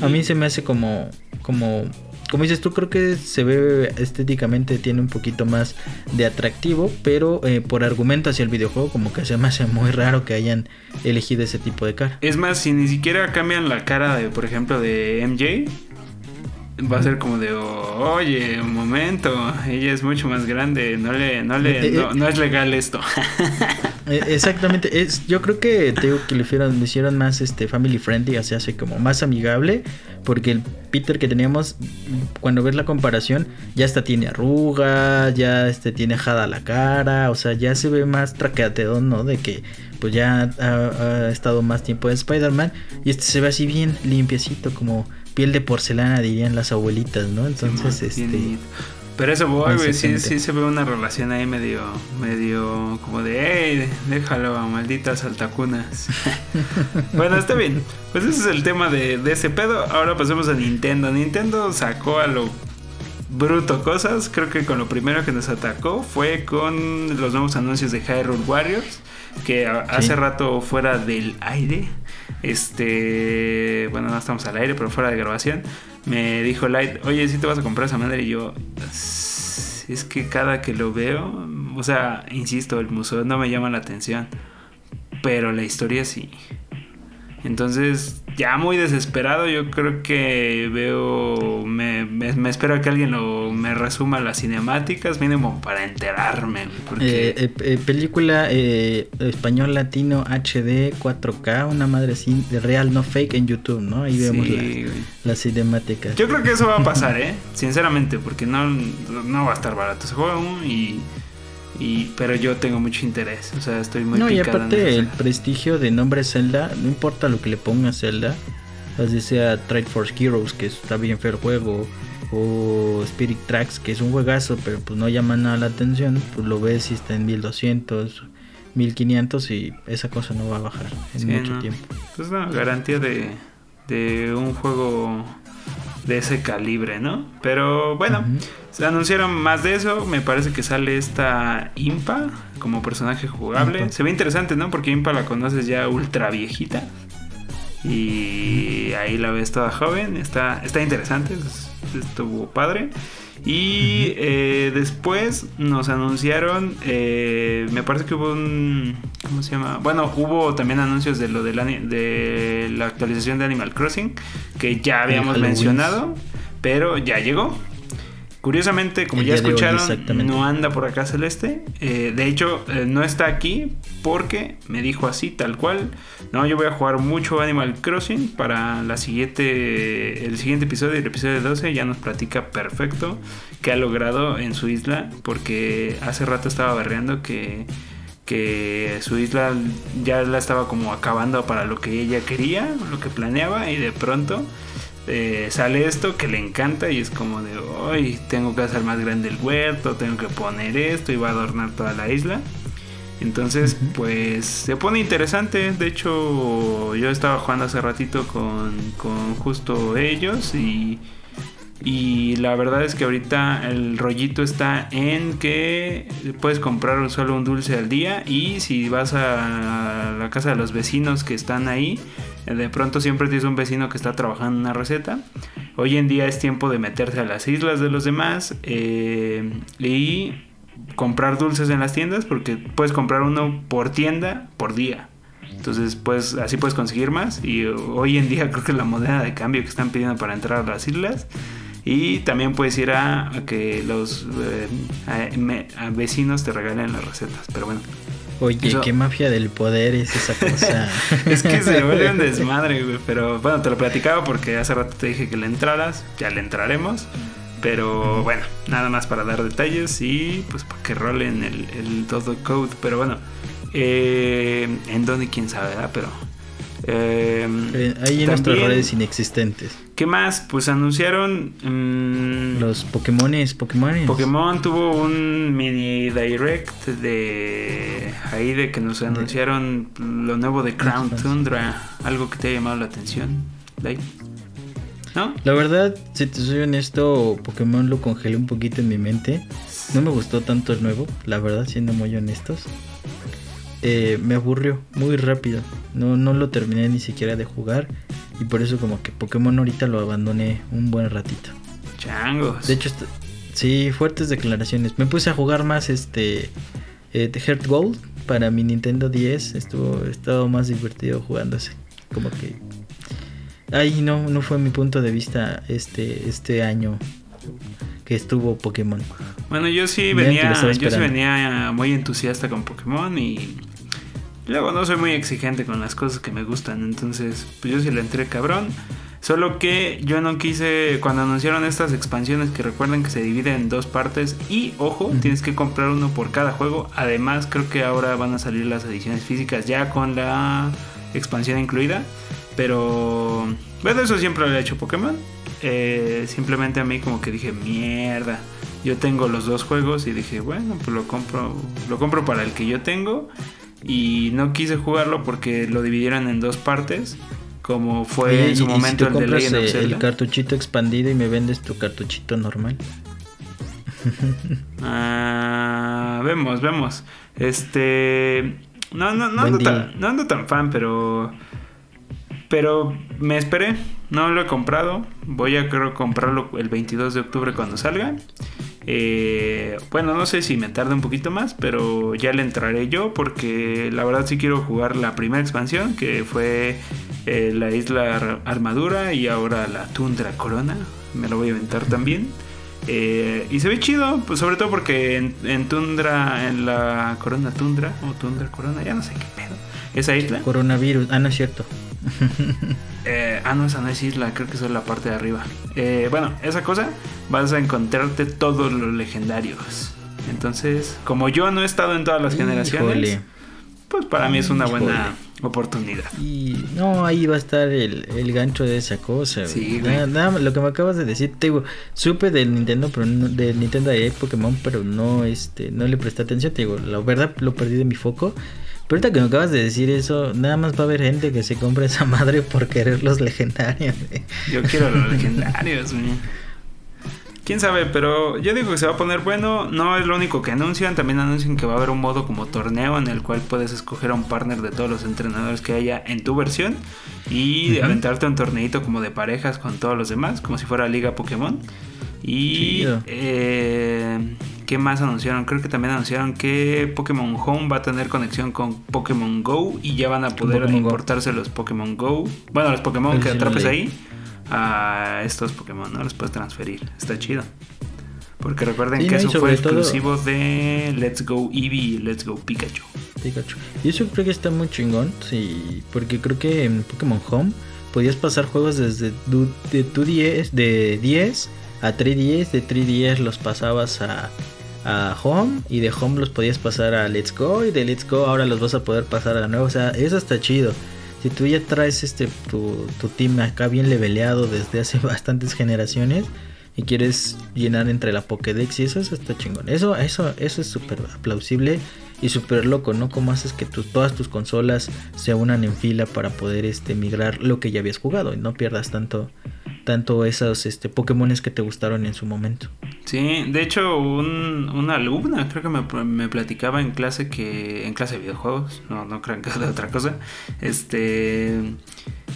A mí se me hace como como como dices tú, creo que se ve estéticamente, tiene un poquito más de atractivo, pero eh, por argumento hacia el videojuego, como que se me hace muy raro que hayan elegido ese tipo de cara. Es más, si ni siquiera cambian la cara de, por ejemplo, de MJ, va a ser como de, oye, un momento, ella es mucho más grande, no le, no le, eh, eh, no, es legal esto. Eh, exactamente, es, yo creo que te digo que le hicieron, hicieron más este family friendly, o sea, hace como más amigable, porque el Peter que teníamos, cuando ves la comparación, ya hasta tiene arrugas, ya este tiene jada la cara, o sea, ya se ve más traqueateón, ¿no? De que pues ya ha, ha estado más tiempo en Spider-Man y este se ve así bien limpiecito como piel de porcelana, dirían las abuelitas, ¿no? Entonces, este. Pero eso, güey, sí, sí se ve una relación ahí medio, medio como de, hey, déjalo, malditas altacunas. bueno, está bien. Pues ese es el tema de, de ese pedo. Ahora pasemos a Nintendo. Nintendo sacó a lo bruto cosas. Creo que con lo primero que nos atacó fue con los nuevos anuncios de Hyrule Warriors. Que hace rato fuera del aire este, bueno, no estamos al aire, pero fuera de grabación, me dijo Light, oye, si te vas a comprar esa madre? Y yo, es que cada que lo veo, o sea, insisto, el museo no me llama la atención, pero la historia sí. Entonces, ya muy desesperado, yo creo que veo, me, me, espero a que alguien lo, me resuma las cinemáticas, mínimo para enterarme. Porque... Eh, eh, eh, película español latino HD 4K, una madre sin, real, no fake en YouTube, ¿no? Ahí vemos las, cinemáticas. Yo creo que eso va a pasar, ¿eh? Sinceramente, porque no, no va a estar barato ese juego y y, pero yo tengo mucho interés, o sea, estoy muy No, y aparte el prestigio de nombre Zelda, no importa lo que le ponga Zelda, así sea Trade Force Heroes, que está bien feo el juego, o Spirit Tracks, que es un juegazo, pero pues no llama nada la atención, pues lo ves y está en 1200, 1500 y esa cosa no va a bajar en mucho tiempo. Pues no, garantía de, de un juego de ese calibre, ¿no? Pero bueno, se anunciaron más de eso. Me parece que sale esta Impa como personaje jugable. Se ve interesante, ¿no? Porque Impa la conoces ya ultra viejita. Y ahí la ves toda joven. Está, está interesante. Estuvo padre. Y eh, después nos anunciaron, eh, me parece que hubo un, ¿cómo se llama? Bueno, hubo también anuncios de lo de la, de la actualización de Animal Crossing, que ya habíamos mencionado, pero ya llegó. Curiosamente, como El ya hoy, escucharon, no anda por acá Celeste. Eh, de hecho, eh, no está aquí porque me dijo así, tal cual. No, yo voy a jugar mucho Animal Crossing para la siguiente, el siguiente episodio, el episodio 12. Ya nos platica perfecto qué ha logrado en su isla. Porque hace rato estaba berreando que, que su isla ya la estaba como acabando para lo que ella quería, lo que planeaba. Y de pronto eh, sale esto que le encanta y es como de hoy tengo que hacer más grande el huerto, tengo que poner esto y va a adornar toda la isla. Entonces, pues se pone interesante. De hecho, yo estaba jugando hace ratito con, con justo ellos y, y la verdad es que ahorita el rollito está en que puedes comprar solo un dulce al día y si vas a la casa de los vecinos que están ahí, de pronto siempre tienes un vecino que está trabajando una receta. Hoy en día es tiempo de meterse a las islas de los demás eh, y comprar dulces en las tiendas porque puedes comprar uno por tienda por día. Entonces, pues así puedes conseguir más. Y hoy en día creo que la moneda de cambio que están pidiendo para entrar a las islas. Y también puedes ir a, que los eh, vecinos te regalen las recetas. Pero bueno, Oye, Eso- qué mafia del poder es esa cosa. es que se vuelve un desmadre, güey. Pero bueno, te lo platicaba porque hace rato te dije que le entraras. Ya le entraremos. Pero bueno, nada más para dar detalles y pues para que rolen el, el todo code. Pero bueno, eh, en dónde quién sabe, ¿verdad? Pero. Eh, Eh, Ahí en nuestras redes inexistentes. ¿Qué más? Pues anunciaron. mm, Los Pokémones, Pokémones. Pokémon tuvo un mini direct de ahí de que nos anunciaron lo nuevo de Crown. Tundra, algo que te ha llamado la atención, Dai? ¿No? La verdad, si te soy honesto, Pokémon lo congelé un poquito en mi mente. No me gustó tanto el nuevo, la verdad, siendo muy honestos. Eh, me aburrió muy rápido. No, no lo terminé ni siquiera de jugar. Y por eso como que Pokémon ahorita lo abandoné un buen ratito. Changos. De hecho, sí, fuertes declaraciones. Me puse a jugar más este eh, Heart Gold para mi Nintendo 10. Estuvo, estado más divertido jugándose. Como que ahí no, no fue mi punto de vista este, este año que estuvo Pokémon. Bueno, yo sí venía, yo sí venía muy entusiasta con Pokémon y luego no soy muy exigente con las cosas que me gustan, entonces pues yo sí le entré cabrón. Solo que yo no quise, cuando anunciaron estas expansiones, que recuerden que se divide en dos partes y ojo, tienes que comprar uno por cada juego. Además, creo que ahora van a salir las ediciones físicas ya con la expansión incluida. Pero, bueno, eso siempre lo ha hecho Pokémon. Eh, simplemente a mí como que dije, mierda. Yo tengo los dos juegos y dije, bueno, pues lo compro, lo compro para el que yo tengo. Y no quise jugarlo porque lo dividieron en dos partes. Como fue Oye, en y- su y si momento tú el de Legend of eh, el Zelda. cartuchito expandido y me vendes tu cartuchito normal. Ah, vemos, vemos. Este. No, no, no, ando tan, no ando tan fan, pero. Pero me esperé. No lo he comprado. Voy a creo comprarlo el 22 de octubre cuando salga. Eh, bueno, no sé si me tarde un poquito más, pero ya le entraré yo porque la verdad sí quiero jugar la primera expansión que fue eh, la isla Ar- Armadura y ahora la Tundra Corona. Me lo voy a inventar también. Eh, y se ve chido, pues sobre todo porque en, en Tundra, en la Corona Tundra, o Tundra Corona, ya no sé qué pedo. Esa isla. Coronavirus. Ah, no es cierto. Eh, ah, no, esa no es isla, creo que es la parte de arriba. Eh, bueno, esa cosa vas a encontrarte todos los legendarios. Entonces, como yo no he estado en todas las generaciones, Híjole. pues para mí es una buena Híjole. oportunidad. Y no, ahí va a estar el, el gancho de esa cosa. Sí, güey. Nada, nada más lo que me acabas de decir, te digo, supe del Nintendo, pero no, del Nintendo de Pokémon, pero no, este, no le presté atención. Te digo, la verdad lo perdí de mi foco. Pero ahorita que me acabas de decir eso, nada más va a haber gente que se compre esa madre por querer los legendarios. güey. Yo quiero los legendarios, güey. Quién sabe, pero yo digo que se va a poner bueno. No es lo único que anuncian. También anuncian que va a haber un modo como torneo en el cual puedes escoger a un partner de todos los entrenadores que haya en tu versión y Ujú. aventarte un torneito como de parejas con todos los demás, como si fuera Liga Pokémon. Y eh, ¿qué más anunciaron? Creo que también anunciaron que Pokémon Home va a tener conexión con Pokémon Go y ya van a poder Pokémon Go. importarse los Pokémon Go. Bueno, los Pokémon que atrapes ahí a estos Pokémon, ¿no? Los puedes transferir. Está chido. Porque recuerden que eso fue exclusivo de Let's Go Eevee y Let's Go Pikachu. Pikachu. Y eso creo que está muy chingón, sí, porque creo que en Pokémon Home podías pasar juegos desde de tu 10, de 10 a 3DS, de 3DS los pasabas a, a Home y de Home los podías pasar a Let's Go y de Let's Go ahora los vas a poder pasar a la nueva, o sea, eso está chido. Si tú ya traes este tu, tu team acá bien leveleado desde hace bastantes generaciones, y quieres llenar entre la Pokédex y eso, eso está chingón. Eso, eso, eso es súper plausible y súper loco, ¿no? Cómo haces que todas tus consolas se unan en fila para poder este, migrar lo que ya habías jugado y no pierdas tanto, tanto esos este, Pokémones que te gustaron en su momento. Sí, de hecho, un, una alumna creo que me, me, platicaba en clase que, en clase de videojuegos, no, no crean que de otra cosa, este,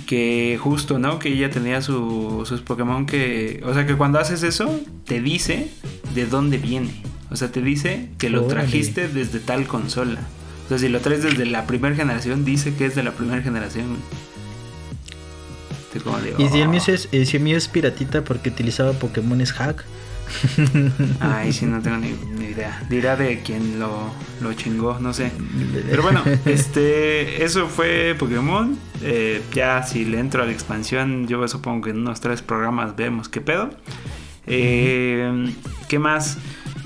que justo, ¿no? Que ella tenía su, sus Pokémon que, o sea, que cuando haces eso, te dice de dónde viene. O sea, te dice que lo trajiste desde tal consola. O sea, si lo traes desde la primera generación, dice que es de la primera generación. Y si el, mío es, eh, si el mío es piratita porque utilizaba Pokémon hack. Ay, sí, no tengo ni, idea. Dirá de quién lo, lo, chingó, no sé. Pero bueno, este, eso fue Pokémon. Eh, ya si le entro a la expansión, yo supongo que en unos tres programas vemos qué pedo. Eh, ¿Qué más?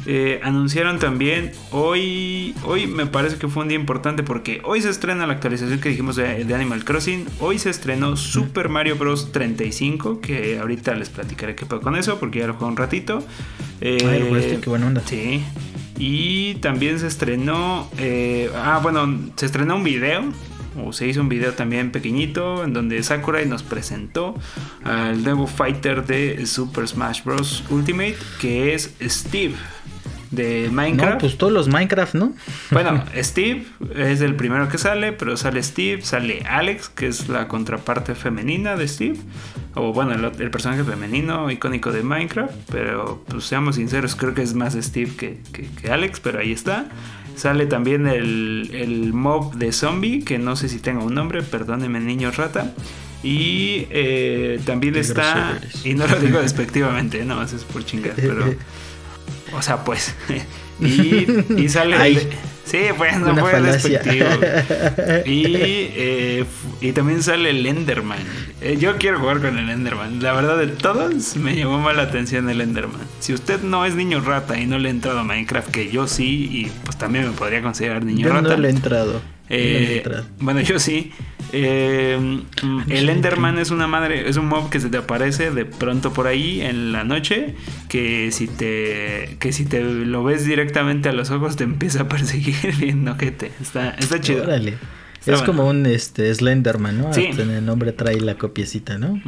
Eh, anunciaron también hoy, hoy me parece que fue un día importante porque hoy se estrena la actualización que dijimos de, Animal Crossing. Hoy se estrenó Super Mario Bros. 35, que ahorita les platicaré qué pasó con eso porque ya lo jugué un ratito. Eh, qué buena onda. Sí. Y también se estrenó, eh, ah bueno, se estrenó un video o se hizo un video también pequeñito en donde Sakurai nos presentó al nuevo fighter de Super Smash Bros. Ultimate que es Steve de Minecraft. No, pues todos los Minecraft, ¿no? Bueno, Steve es el primero que sale, pero sale Steve, sale Alex, que es la contraparte femenina de Steve. O bueno, el, personaje femenino icónico de Minecraft. Pero pues seamos sinceros, creo que es más Steve que, que, Alex, pero ahí está. Sale también el, el, mob de zombie, que no sé si tenga un nombre, perdóneme niño rata. Y eh, también está, y no lo digo despectivamente, no, es por chingar, pero O sea, pues. y, sale. sí, pues no fue despectivo. Y, eh, y también sale el Enderman. Eh, yo quiero jugar con el Enderman. La verdad, de todos me llamó más la atención el Enderman. Si usted no es niño rata y no le ha entrado a Minecraft, que yo sí, y pues también me podría considerar niño rata. No le he entrado. Eh, bueno, yo sí. Eh, el Enderman es una madre, es un mob que se te aparece de pronto por ahí en la noche. Que si te, que si te lo ves directamente a los ojos, te empieza a perseguir bien ojete. Está, está chido. es como un este Slenderman, ¿no? Sí. En el nombre trae la copiecita, ¿no?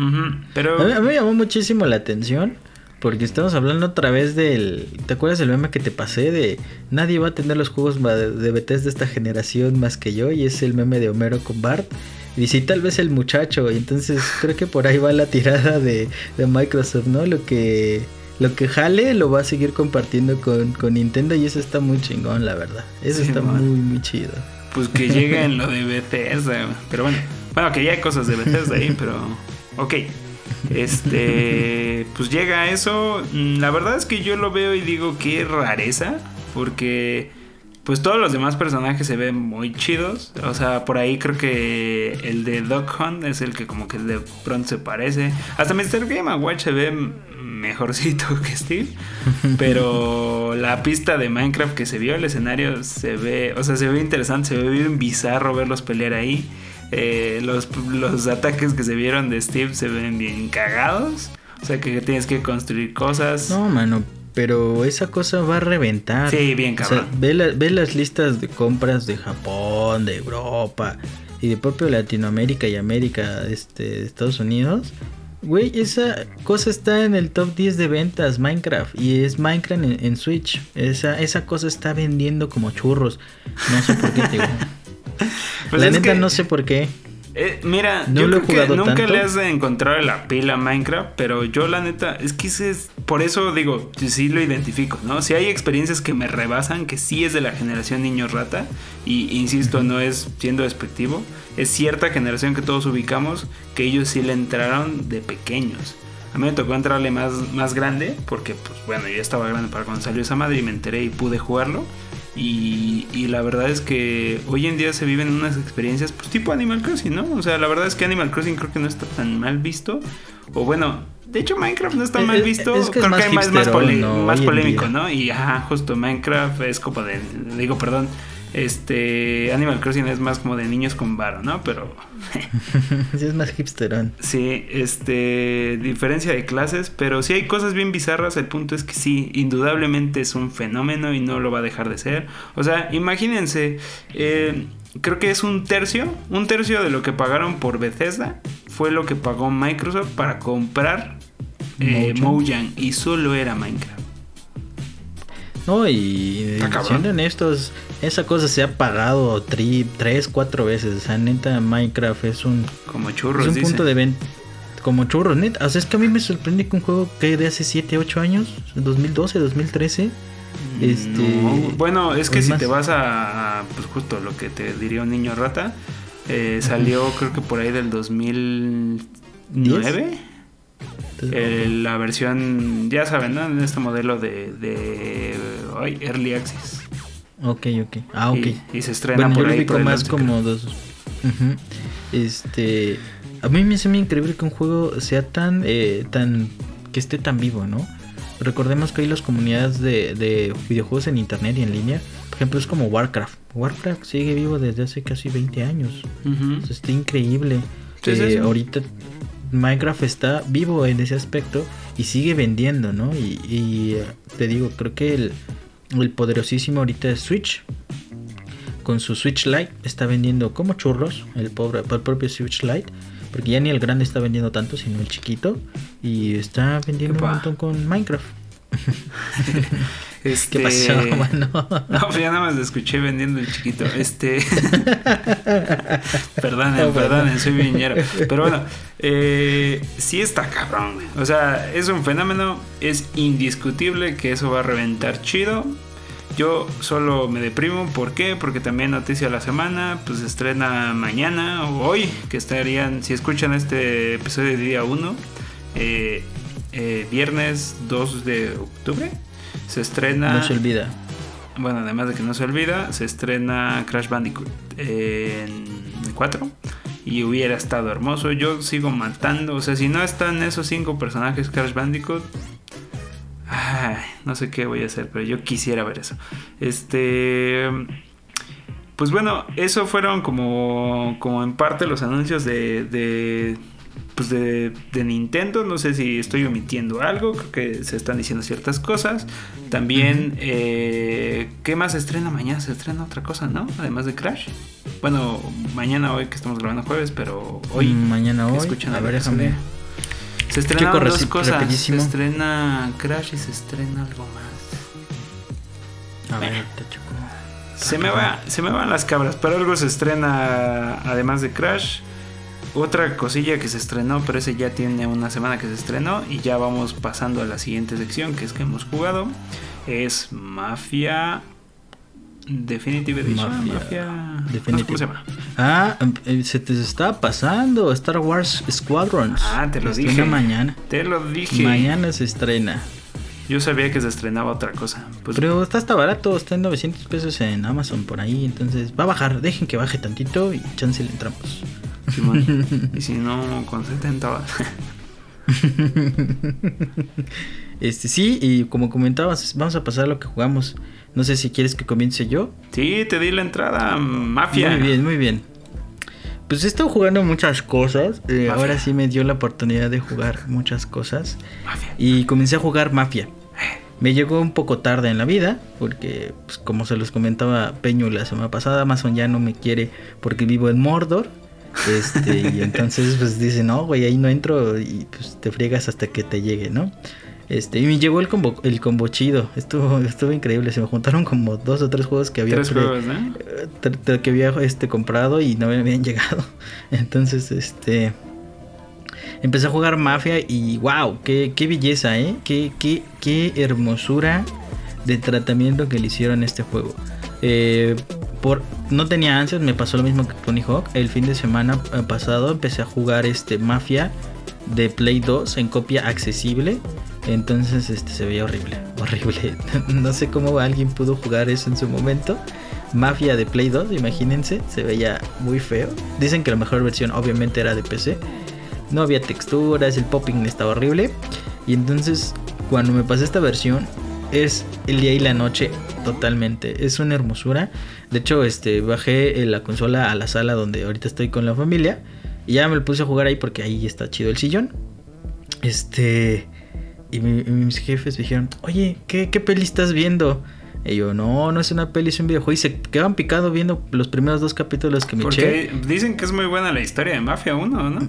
Pero... a mí me llamó muchísimo la atención porque estamos hablando otra vez del. ¿Te acuerdas del meme que te pasé? De nadie va a tener los juegos de BTS de esta generación más que yo. Y es el meme de Homero con Bart. Y sí, tal vez el muchacho. Y entonces creo que por ahí va la tirada de, Microsoft, ¿no? Lo que. Lo que jale lo va a seguir compartiendo con, Nintendo. Y eso está muy chingón, la verdad. Eso está muy, muy chido. Pues que lleguen lo de BTS. Pero bueno. Bueno, que ya hay cosas de BTS ahí, pero. Ok. Este, pues llega eso. Mm, la verdad es que yo lo veo y digo qué rareza, porque pues todos los demás personajes se ven muy chidos. O sea, por ahí creo que el de Doc Hunt es el que como que de pronto se parece. Hasta Mr. Game Watch se ve mejorcito que Steve. Pero la pista de Minecraft que se vio, el escenario se ve, o sea, se ve interesante, se ve bien bizarro verlos pelear ahí. Eh, los, los ataques que se vieron de Steve se ven bien cagados. O sea que tienes que construir cosas. No, mano, pero esa cosa va a reventar. Sí, bien cabrón. ve, las listas de compras de Japón, de Europa y de propio Latinoamérica y América, este, de Estados Unidos. Güey, esa cosa está en el top 10 de ventas, Minecraft. Y es Minecraft en, Switch. Esa, esa cosa está vendiendo como churros. No sé por qué, digo. Pues la neta no sé por qué. Eh, mira, yo creo que nunca le has de encontrar la pila a Minecraft, pero yo la neta, es que es, por eso digo, sí lo identifico, ¿no? Si hay experiencias que me rebasan, que sí es de la generación niño rata, y insisto, no es siendo despectivo, es cierta generación que todos ubicamos, que ellos sí le entraron de pequeños. A mí me tocó entrarle más, más grande, porque pues bueno, ya estaba grande para cuando salió esa madre y me enteré y pude jugarlo. Y, y, la verdad es que hoy en día se viven unas experiencias pues tipo Animal Crossing, ¿no? O sea, la verdad es que Animal Crossing creo que no está tan mal visto. O bueno, de hecho Minecraft no está mal visto. Es que creo es que hay más, polémico. ¿no? Y ajá, justo Minecraft es como de, digo, perdón, este Animal Crossing es más como de niños con varo, ¿no? Pero Sí, es más hipsterón. Sí, este, diferencia de clases, pero sí hay cosas bien bizarras. El punto es que sí, indudablemente es un fenómeno y no lo va a dejar de ser. O sea, imagínense, eh, creo que es un tercio, un tercio de lo que pagaron por Bethesda fue lo que pagó Microsoft para comprar eh, Mojang. Mojang y solo era Minecraft. No, y cabrón. siendo honestos, esa cosa se ha pagado tri, tres, cuatro veces. O sea, neta, Minecraft es un, Como es churros, un dice. punto de venta. Como churros, neta. O sea, es que a mí me sorprende que un juego que de hace 7, 8 años, 2012, 2013, este. No, bueno, es que si más. te vas a, pues justo lo que te diría un niño rata, eh, salió creo que por ahí del 2009. Eh, la versión, ya saben, ¿no? En este modelo de, de ay, Early Access. Ok, ok. Ah, ok. Y, y se estrena Bueno, por yo ahí. por el más 11, como dos. Este. A mí me hace muy increíble que un juego sea tan. eh, tan que esté tan vivo, ¿no? Recordemos que hay las comunidades de, de videojuegos en internet y en línea. Por ejemplo, es como Warcraft. Warcraft sigue vivo desde hace casi 20 años. está increíble. Eh. Ahorita Minecraft está vivo en ese aspecto y sigue vendiendo, ¿no? Y, y, eh, te digo, creo que el, el poderosísimo ahorita es Switch. Con su Switch Lite está vendiendo como churros el, pobre, el propio Switch Lite. Porque ya ni el grande está vendiendo tanto, sino el chiquito. Y está vendiendo Epa. un montón con Minecraft. Este, ¿Qué pasó, mano? No, pues ya nada más lo escuché vendiendo el chiquito. Este. perdonen, bueno. perdonen, soy viñero. Pero bueno, eh, sí está cabrón, güey. O sea, es un fenómeno. Es indiscutible que eso va a reventar chido. Yo solo me deprimo, ¿por qué? Porque también noticia de la semana, pues estrena mañana o hoy, que estarían, si escuchan este episodio de día 1, eh, eh, viernes 2 de octubre, se estrena... No se olvida. Bueno, además de que no se olvida, se estrena Crash Bandicoot en 4 y hubiera estado hermoso. Yo sigo matando, o sea, si no están esos cinco personajes Crash Bandicoot, ay, no sé qué voy a hacer, pero yo quisiera ver eso. Este, pues bueno, eso fueron como, como en parte los anuncios de, de pues de, de Nintendo. No sé si estoy omitiendo algo. Creo que se están diciendo ciertas cosas. También, eh, ¿qué más se estrena mañana? Se estrena otra cosa, ¿no? Además de Crash. Bueno, mañana hoy que estamos grabando jueves, pero hoy. Mm, Mañana hoy. escuchan A ver, déjame. Se estrenan corre dos cosas. rapidísimo? Se estrena Crash y se estrena algo más. A ver, te checo. Se me, va, se me van las cabras, pero algo se estrena además de Crash. Otra cosilla que se estrenó, pero ese ya tiene una semana que se estrenó y ya vamos pasando a la siguiente sección que es que hemos jugado. Es Mafia Definitive Edition. Mafia Definitive. ¿Cómo se llama? Ah, eh, se te está pasando Star Wars Squadrons. Ah, te lo Estrena dije. mañana. Te lo dije. Mañana se estrena. Yo sabía que se estrenaba otra cosa. Pues, Pero está hasta barato, está en 900 pesos en Amazon por ahí. Entonces va a bajar, dejen que baje tantito y chance le entramos. Simón. y si no, con 70 va. Este sí, y como comentabas, vamos a pasar a lo que jugamos. No sé si quieres que comience yo. Sí, te di la entrada. Mafia. Muy bien, muy bien. Pues he estado jugando muchas cosas. eh, ahora sí me dio la oportunidad de jugar muchas cosas. Mafia. Y comencé a jugar Mafia. Me llegó un poco tarde en la vida, porque pues, como se los comentaba Peño la semana pasada, Amazon ya no me quiere porque vivo en Mordor. Este, y entonces pues dice, no, güey, ahí no entro y pues te friegas hasta que te llegue, ¿no? Este, y me llegó el combo, el combo chido, estuvo, estuvo increíble, se me juntaron como dos o tres juegos que había Tres juegos, eh, que había este comprado y no me habían llegado. Entonces, este empecé a jugar Mafia y wow, qué, qué belleza, ¿eh? Qué, qué, qué hermosura de tratamiento que le hicieron a este juego. Eh, por, no tenía ansias, me pasó lo mismo que Tony Hawk. El fin de semana eh, pasado empecé a jugar este Mafia de Play 2 en copia accesible. Entonces este se veía horrible, horrible. no sé cómo alguien pudo jugar eso en su momento. Mafia de Play 2, imagínense, se veía muy feo. Dicen que la mejor versión obviamente era de PC. No había texturas, el popping estaba horrible. Y entonces cuando me pasé esta versión es el día y la noche totalmente. Es una hermosura. De hecho, este bajé la consola a la sala donde ahorita estoy con la familia y ya me lo puse a jugar ahí porque ahí está chido el sillón. Este y, mis jefes dijeron, "Oye, ¿qué, ¿qué peli estás viendo?" Y yo, no, no es una peli, es un videojuego. Y se quedan picados viendo los primeros dos capítulos que me Porque dicen que es muy buena la historia de Mafia 1, ¿no?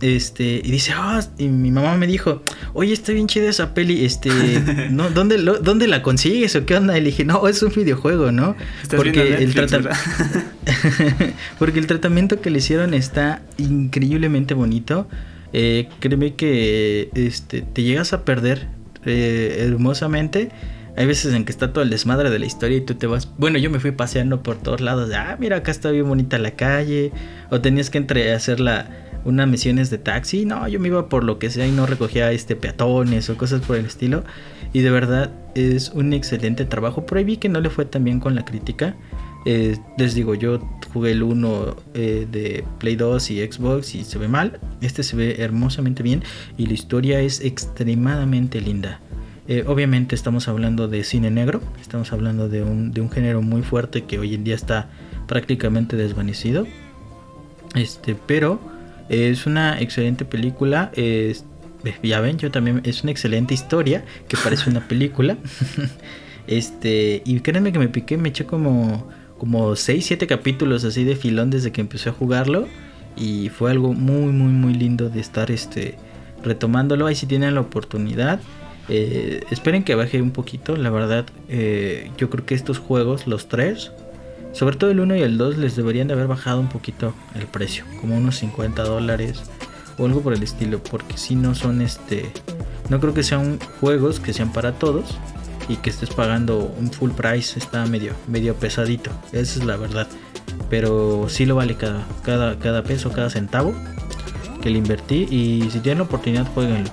Este, y dice, ah, y mi mamá me dijo, oye, está bien chida esa peli, este, ¿no? ¿dónde, ¿dónde la consigues o qué onda? Y le dije, no, es un videojuego, ¿no? Porque el, Porque el tratamiento que le hicieron está increíblemente bonito. Eh, créeme que este, te llegas a perder eh, hermosamente. Hay veces en que está todo el desmadre de la historia y tú te vas. Bueno, yo me fui paseando por todos lados. ah, mira, acá está bien bonita la calle. O tenías que entre hacer la, unas misiones de taxi. No, yo me iba por lo que sea y no recogía este peatones o cosas por el estilo. Y de verdad es un excelente trabajo. Por ahí vi que no le fue tan bien con la crítica. Eh, les digo, yo jugué el 1 eh, de Play 2 y Xbox y se ve mal. Este se ve hermosamente bien y la historia es extremadamente linda. Eh, obviamente estamos hablando de cine negro, estamos hablando de un, de un género muy fuerte que hoy en día está prácticamente desvanecido. Este, pero es una excelente película. Es, ya ven, yo también es una excelente historia que parece una película. este, y créanme que me piqué, me eché como como 6, 7 capítulos así de filón desde que empecé a jugarlo y fue algo muy muy muy lindo de estar este retomándolo ahí si tienen la oportunidad eh, esperen que baje un poquito, la verdad eh, yo creo que estos juegos, los tres, sobre todo el 1 y el 2 les deberían de haber bajado un poquito el precio, como unos 50 dólares o algo por el estilo, porque si no son este, no creo que sean juegos que sean para todos y que estés pagando un full price está medio, medio pesadito, esa es la verdad, pero sí lo vale cada, cada, cada peso, cada centavo que le invertí y si tienen la oportunidad jueguenlo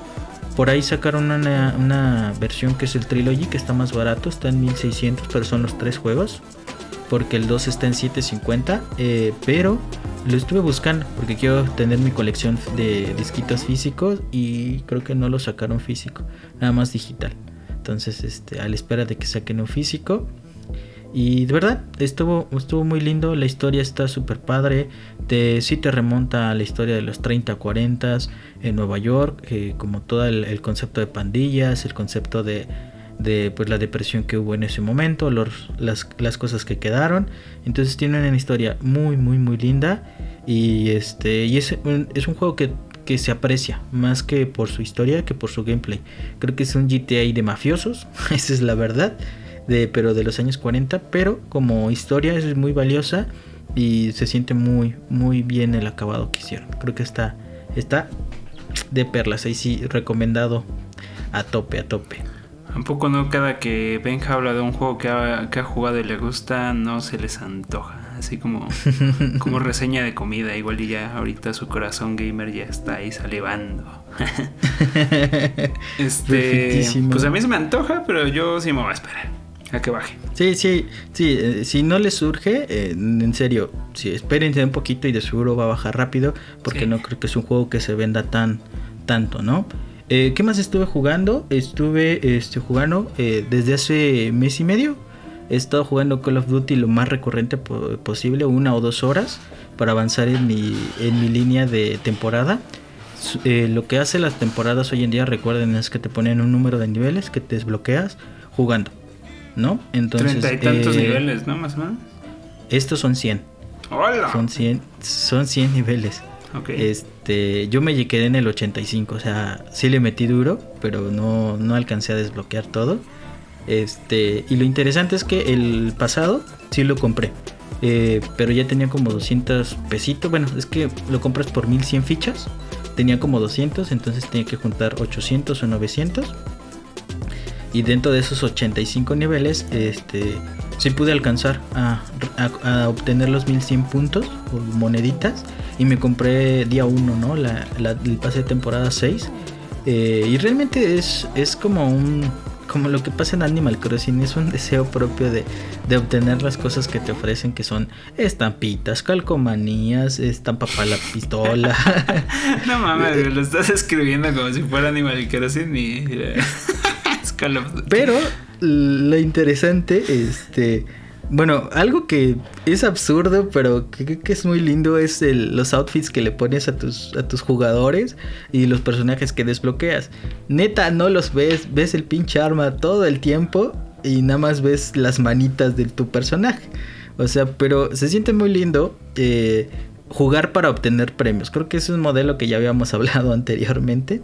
por ahí sacaron una, versión que es el Trilogy, que está más barato, está en 1600, pero son los tres juegos. Porque el 2 está en 750. Eh, pero lo estuve buscando porque quiero tener mi colección de disquitos físicos y creo que no lo sacaron físico, nada más digital. Entonces, este, a la espera de que saquen un físico. Y de verdad, estuvo, estuvo muy lindo, la historia está súper padre, te, sí te remonta a la historia de los 30, 40 en Nueva York, eh, como todo el, concepto de pandillas, el concepto de, de pues, la depresión que hubo en ese momento, los, las, las, cosas que quedaron. Entonces tiene una historia muy, muy, muy linda y, este, y es, es un juego que que se aprecia más que por su historia que por su gameplay. Creo que es un GTA de mafiosos, esa es la verdad de, pero de los años 40, pero como historia es muy valiosa y se siente muy, muy bien el acabado que hicieron. Creo que está, está de perlas, ahí sí, recomendado a tope, a tope. Tampoco no cada que Benja habla de un juego que ha, que ha jugado y le gusta, no se les antoja. Así como, como reseña de comida, igual y ya ahorita su corazón gamer ya está ahí salivando. este, pues a mí se me antoja, pero yo sí me voy a esperar a que baje. Sí, sí, sí. Eh, si no les surge, eh, en serio, si espérense un poquito y de seguro va a bajar rápido, porque no creo que es un juego que se venda tan tanto, ¿no? Eh, ¿Qué más estuve jugando? Estuve este, jugando desde hace mes y medio. He estado jugando Call of Duty lo más recurrente posible, una o dos horas, para avanzar en mi, en mi línea de temporada. lo que hace las temporadas hoy en día, recuerden, es que te ponen un número de niveles que te desbloqueas jugando. ¿no? Entonces. Treinta y tantos eh, niveles, ¿no? Más o menos. Estos son 100. ¡Hola! Son 100, son 100 niveles. Este, yo me quedé en el 85, o sea, sí le metí duro, pero no, no alcancé a desbloquear todo. Este, y lo interesante es que el pasado sí lo compré. Eh, pero ya tenía como 200 pesitos. Bueno, es que lo compras por 1100 fichas. Tenía como 200, entonces tenía que juntar 800 o 900 y dentro de esos 85 niveles este sí pude alcanzar a, a, obtener los 1100 puntos o moneditas y me compré día 1, ¿no? La, el pase de temporada 6. Eh, y realmente es, es como un como lo que pasa en Animal Crossing, es un deseo propio de, de obtener las cosas que te ofrecen, que son estampitas, calcomanías, estampa para la pistola. no mames, lo estás escribiendo como si fuera Animal Crossing y... Pero lo interesante, este bueno, algo que es absurdo, pero que, que es muy lindo es los outfits que le pones a tus, a tus jugadores y los personajes que desbloqueas. Neta, no los ves, ves el pinche arma todo el tiempo y nada más ves las manitas de tu personaje. O sea, pero se siente muy lindo eh, jugar para obtener premios. Creo que es un modelo que ya habíamos hablado anteriormente.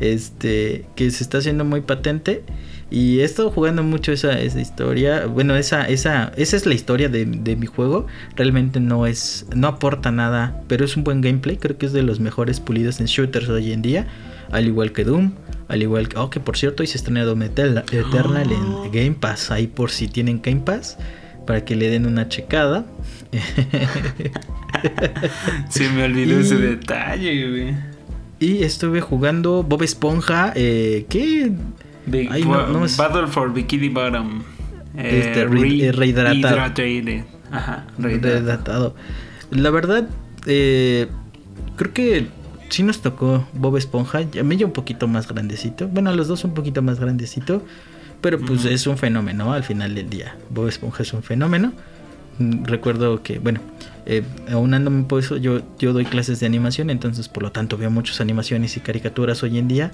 Este, que se está haciendo muy patente. Y he estado jugando mucho esa, esa historia. Bueno, esa, esa, esa es la historia de, mi juego. Realmente no es. no aporta nada. Pero es un buen gameplay. Creo que es de los mejores pulidos en shooters hoy en día. Al igual que Doom. Al igual que. Oh, que por cierto, hoy se estrenó Doom Eternal en ah. Game Pass. Ahí por si tienen Game Pass. Para que le den una checada. Se me olvidó ese detalle, güey. Y estuve jugando Bob Esponja. Eh, ¿Qué? Battle for Bikini Bottom. este, eh, rehidratado. Ajá, rehidratado. La verdad, eh, creo que sí nos tocó Bob Esponja. A mí ya un poquito más grandecito. Bueno, a los dos un poquito más grandecito. Pero pues es un fenómeno al final del día. Bob Esponja es un fenómeno. Mm, recuerdo que, bueno, eh, aunándome por eso, yo, yo doy clases de animación, entonces por lo tanto veo muchas animaciones y caricaturas hoy en día.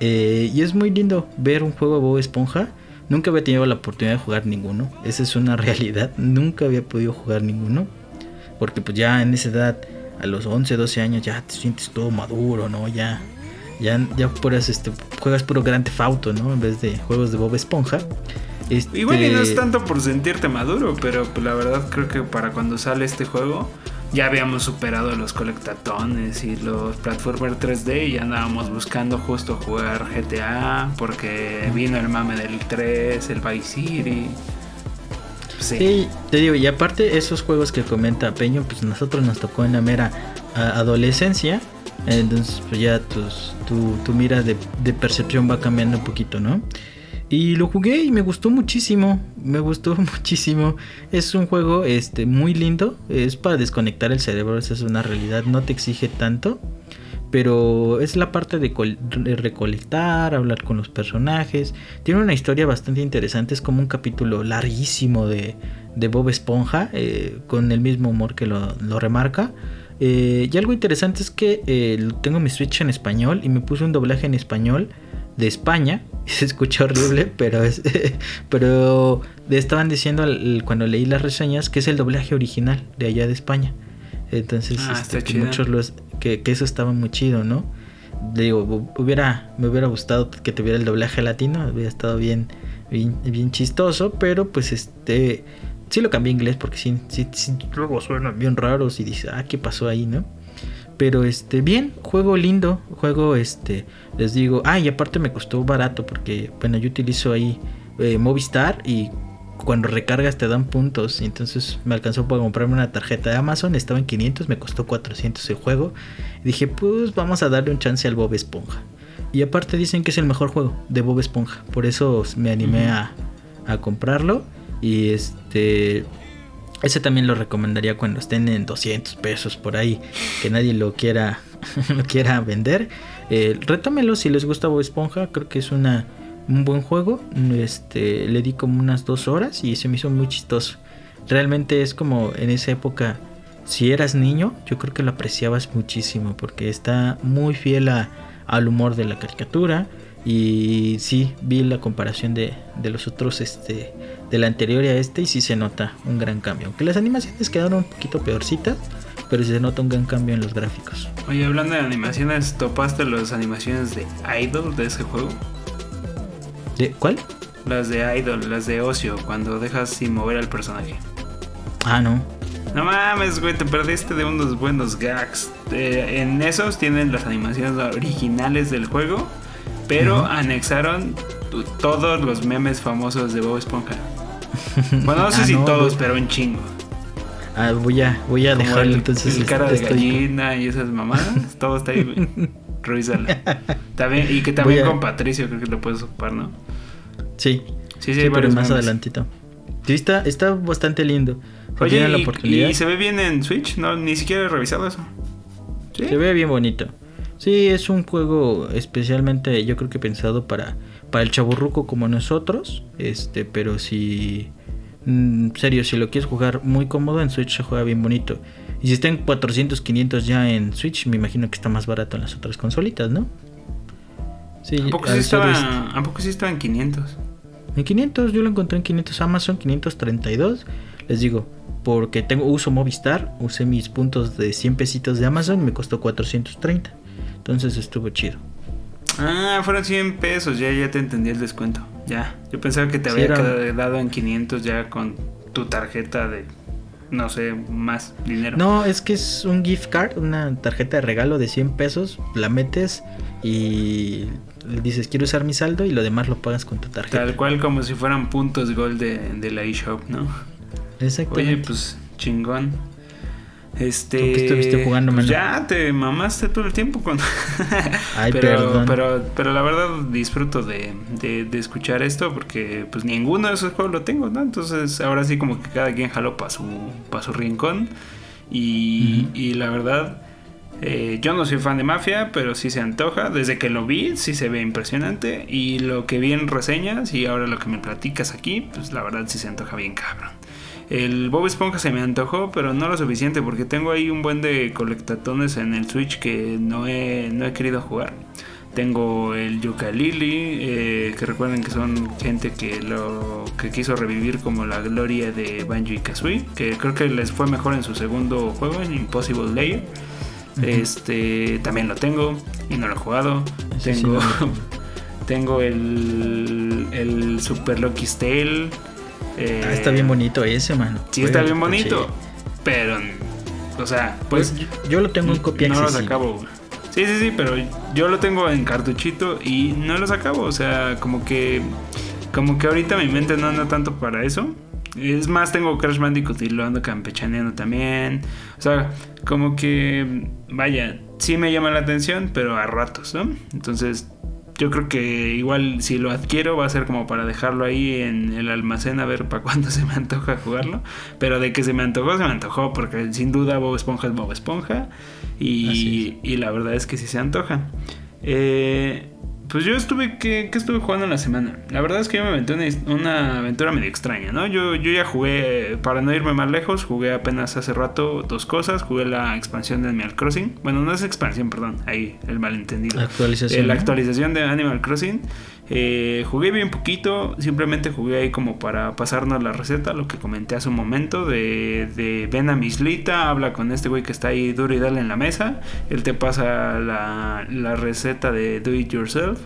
Eh, y es muy lindo ver un juego de Bob Esponja. Nunca había tenido la oportunidad de jugar ninguno. Esa es una realidad. Nunca había podido jugar ninguno. Porque pues ya en esa edad, a los 11, 12 años, ya te sientes todo maduro, ¿no? Ya, ya, ya este, juegas puro Grand Theft ¿no? En vez de juegos de Bob Esponja. Este... Igual y no es tanto por sentirte maduro, pero pues, la verdad creo que para cuando sale este juego ya habíamos superado los colectatones y los platformer 3D y ya andábamos buscando justo jugar GTA porque vino el mame del 3, el Vice City. Sí. te digo, y aparte esos juegos que comenta Peño, pues nosotros nos tocó en la mera adolescencia, entonces pues ya tu, tu mira de, de percepción va cambiando un poquito, ¿no? Y lo jugué y me gustó muchísimo. Me gustó muchísimo. Es un juego este, muy lindo. Es para desconectar el cerebro. Esa es una realidad. No te exige tanto. Pero es la parte de, recolectar, hablar con los personajes. Tiene una historia bastante interesante. Es como un capítulo larguísimo de, Bob Esponja. Eh, con el mismo humor que lo, remarca. Eh, y algo interesante es que eh, tengo mi Switch en español y me puse un doblaje en español de España. Se escucha horrible, pero es, pero estaban diciendo cuando leí las reseñas que es el doblaje original de allá de España. Entonces, ah, este, que muchos los que, eso estaba muy chido, ¿no? Digo, hubiera me hubiera gustado que tuviera el doblaje latino, hubiera estado bien bien, chistoso, pero pues este sí lo cambié a inglés porque sí, sí, sí luego suenan bien raros y dice, "Ah, ¿qué pasó ahí, no?" Pero este, bien, juego lindo, juego este, les digo, ah, y aparte me costó barato porque, bueno, yo utilizo ahí eh, Movistar y cuando recargas te dan puntos. Y entonces me alcanzó para comprarme una tarjeta de Amazon, estaba en 500, me costó 400 el juego. Y dije, pues vamos a darle un chance al Bob Esponja. Y aparte dicen que es el mejor juego de Bob Esponja, por eso me animé a, a comprarlo. Y este, ese también lo recomendaría cuando estén en 200 pesos por ahí, que nadie lo quiera, lo quiera vender. Eh, retómelo si les gusta Bob Esponja, creo que es una, un buen juego. Este, le di como unas dos horas y se me hizo muy chistoso. Realmente es como en esa época, si eras niño, yo creo que lo apreciabas muchísimo porque está muy fiel al humor de la caricatura. Y sí, vi la comparación de, de los otros este, del anterior a este y sí se nota un gran cambio. Aunque las animaciones quedaron un poquito peorcitas, pero sí se nota un gran cambio en los gráficos. Oye, hablando de animaciones, ¿topaste las animaciones de Idol de ese juego? ¿De cuál? Las de Idol, las de Ocio, cuando dejas sin mover al personaje. Ah, no. No mames, güey, te perdiste de unos buenos gags. en esos tienen las animaciones originales del juego, pero anexaron todos los memes famosos de Bob Esponja. Bueno, no sé Ah, si no, todos, voy- pero un chingo. Ah, voy a, voy a el, entonces. el cara de estoy- gallina y esas mamadas. todo está ahí. Revísalo. También, y que también a- con Patricio creo que lo puedes ocupar, ¿no? Sí, Sí, sí, sí, hay pero más memes. adelantito. Sí, está, está bastante lindo. Oye, la oportunidad, y, se ve bien en Switch, no, ni siquiera he revisado eso. ¿Sí? se ve bien bonito. Sí, es un juego especialmente, yo creo que pensado para, para el chaburruco como nosotros. Este, pero si. En serio, si lo quieres jugar muy cómodo, en Switch se juega bien bonito. Y si está en 400, 500 ya en Switch, me imagino que está más barato en las otras consolitas, ¿no? Sí, ¿A poco, sí estaba, este- ¿A poco sí estaba en 500? En 500, yo lo encontré en 500 Amazon, 532. Les digo, porque tengo uso Movistar, usé mis puntos de 100 pesitos de Amazon y me costó 430. Entonces estuvo chido. Ah, fueron 100 pesos, ya, ya te entendí el descuento. Ya, yo pensaba que te Sí, había quedado en 500 ya con tu tarjeta de, no sé, más dinero. No, es que es un gift card, una tarjeta de regalo de 100 pesos. La metes y dices quiero usar mi saldo y lo demás lo pagas con tu tarjeta. Tal cual como si fueran puntos gol de, de la eShop, ¿no? Exactamente. Oye, pues chingón. Este. ¿Tú qué estuviste jugando, pues ya te mamaste todo el tiempo con. Ay, pero, perdón. pero, pero la verdad disfruto de, de, de escuchar esto porque pues ninguno de esos juegos lo tengo, ¿no? Entonces ahora sí como que cada quien jaló para su, pa' su rincón. Y, y la verdad, eh, yo no soy fan de Mafia, pero sí se antoja. Desde que lo vi, sí se ve impresionante. Y lo que vi en reseñas y ahora lo que me platicas aquí, pues la verdad sí se antoja bien cabrón. El Bob Esponja se me antojó, pero no lo suficiente porque tengo ahí un buen de colectatones en el Switch que no he, no he querido jugar. Tengo el Yooka-Laylee, eh, que recuerden que son gente que lo que quiso revivir como la gloria de Banjo y Kazooie, que creo que les fue mejor en su segundo juego, en Impossible Layer. Ujú. Este también lo tengo y no lo he jugado. Sí tengo no tengo. el el Super Lucky's Tale. Eh, Ah, está bien bonito ese, mano. Sí, está bien bonito. Pero, o sea, pues. Pues yo, lo tengo en copia No los acabo. Sí, sí, sí, pero yo lo tengo en cartuchito y no los acabo. O sea, como que. Como que ahorita mi mente no anda tanto para eso. Es más, tengo Crash Bandicoot y lo ando campechaneando también. O sea, como que. Vaya, sí me llama la atención, pero a ratos, ¿no? Entonces, yo creo que igual si lo adquiero va a ser como para dejarlo ahí en el almacén a ver para cuándo se me antoja jugarlo. Pero de que se me antojó, se me antojó, porque sin duda Bob Esponja es Bob Esponja. Y, y la verdad es que sí se antoja. Eh, pues yo estuve, ¿qué, qué estuve jugando en la semana? La verdad es que yo me aventé una, una aventura medio extraña, ¿no? Yo, yo ya jugué, para no irme más lejos, jugué apenas hace rato dos cosas. Jugué la expansión de Animal Crossing. Bueno, no es expansión, perdón, ahí el malentendido. Actualización. Eh, la actualización de Animal Crossing. Eh, jugué bien poquito, simplemente jugué ahí como para pasarnos la receta, lo que comenté hace un momento, de, ven a mi islita, habla con este güey que está ahí duro y dale en la mesa, él te pasa la, receta de do it yourself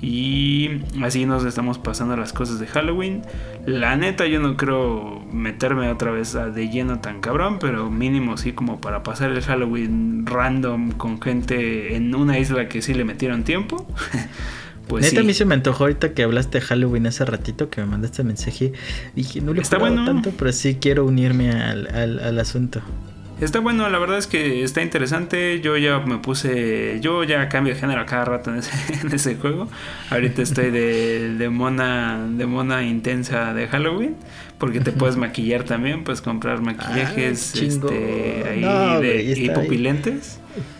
y así nos estamos pasando las cosas de Halloween. La neta yo no creo meterme otra vez de lleno tan cabrón, pero mínimo sí como para pasar el Halloween random con gente en una isla que sí le metieron tiempo. Pues Neta, a mí se me antojó ahorita que hablaste de Halloween hace ratito que me mandaste mensaje. Dije, no lo he bueno. tanto, pero sí quiero unirme al, al, al asunto. Está bueno, la verdad es que está interesante. Yo ya me puse. Yo ya cambio de género cada rato en ese, en ese juego. Ahorita estoy de, de mona de mona intensa de Halloween. Porque te puedes maquillar también, puedes comprar maquillajes Ah, chingón. este, ahí No, de, ahí.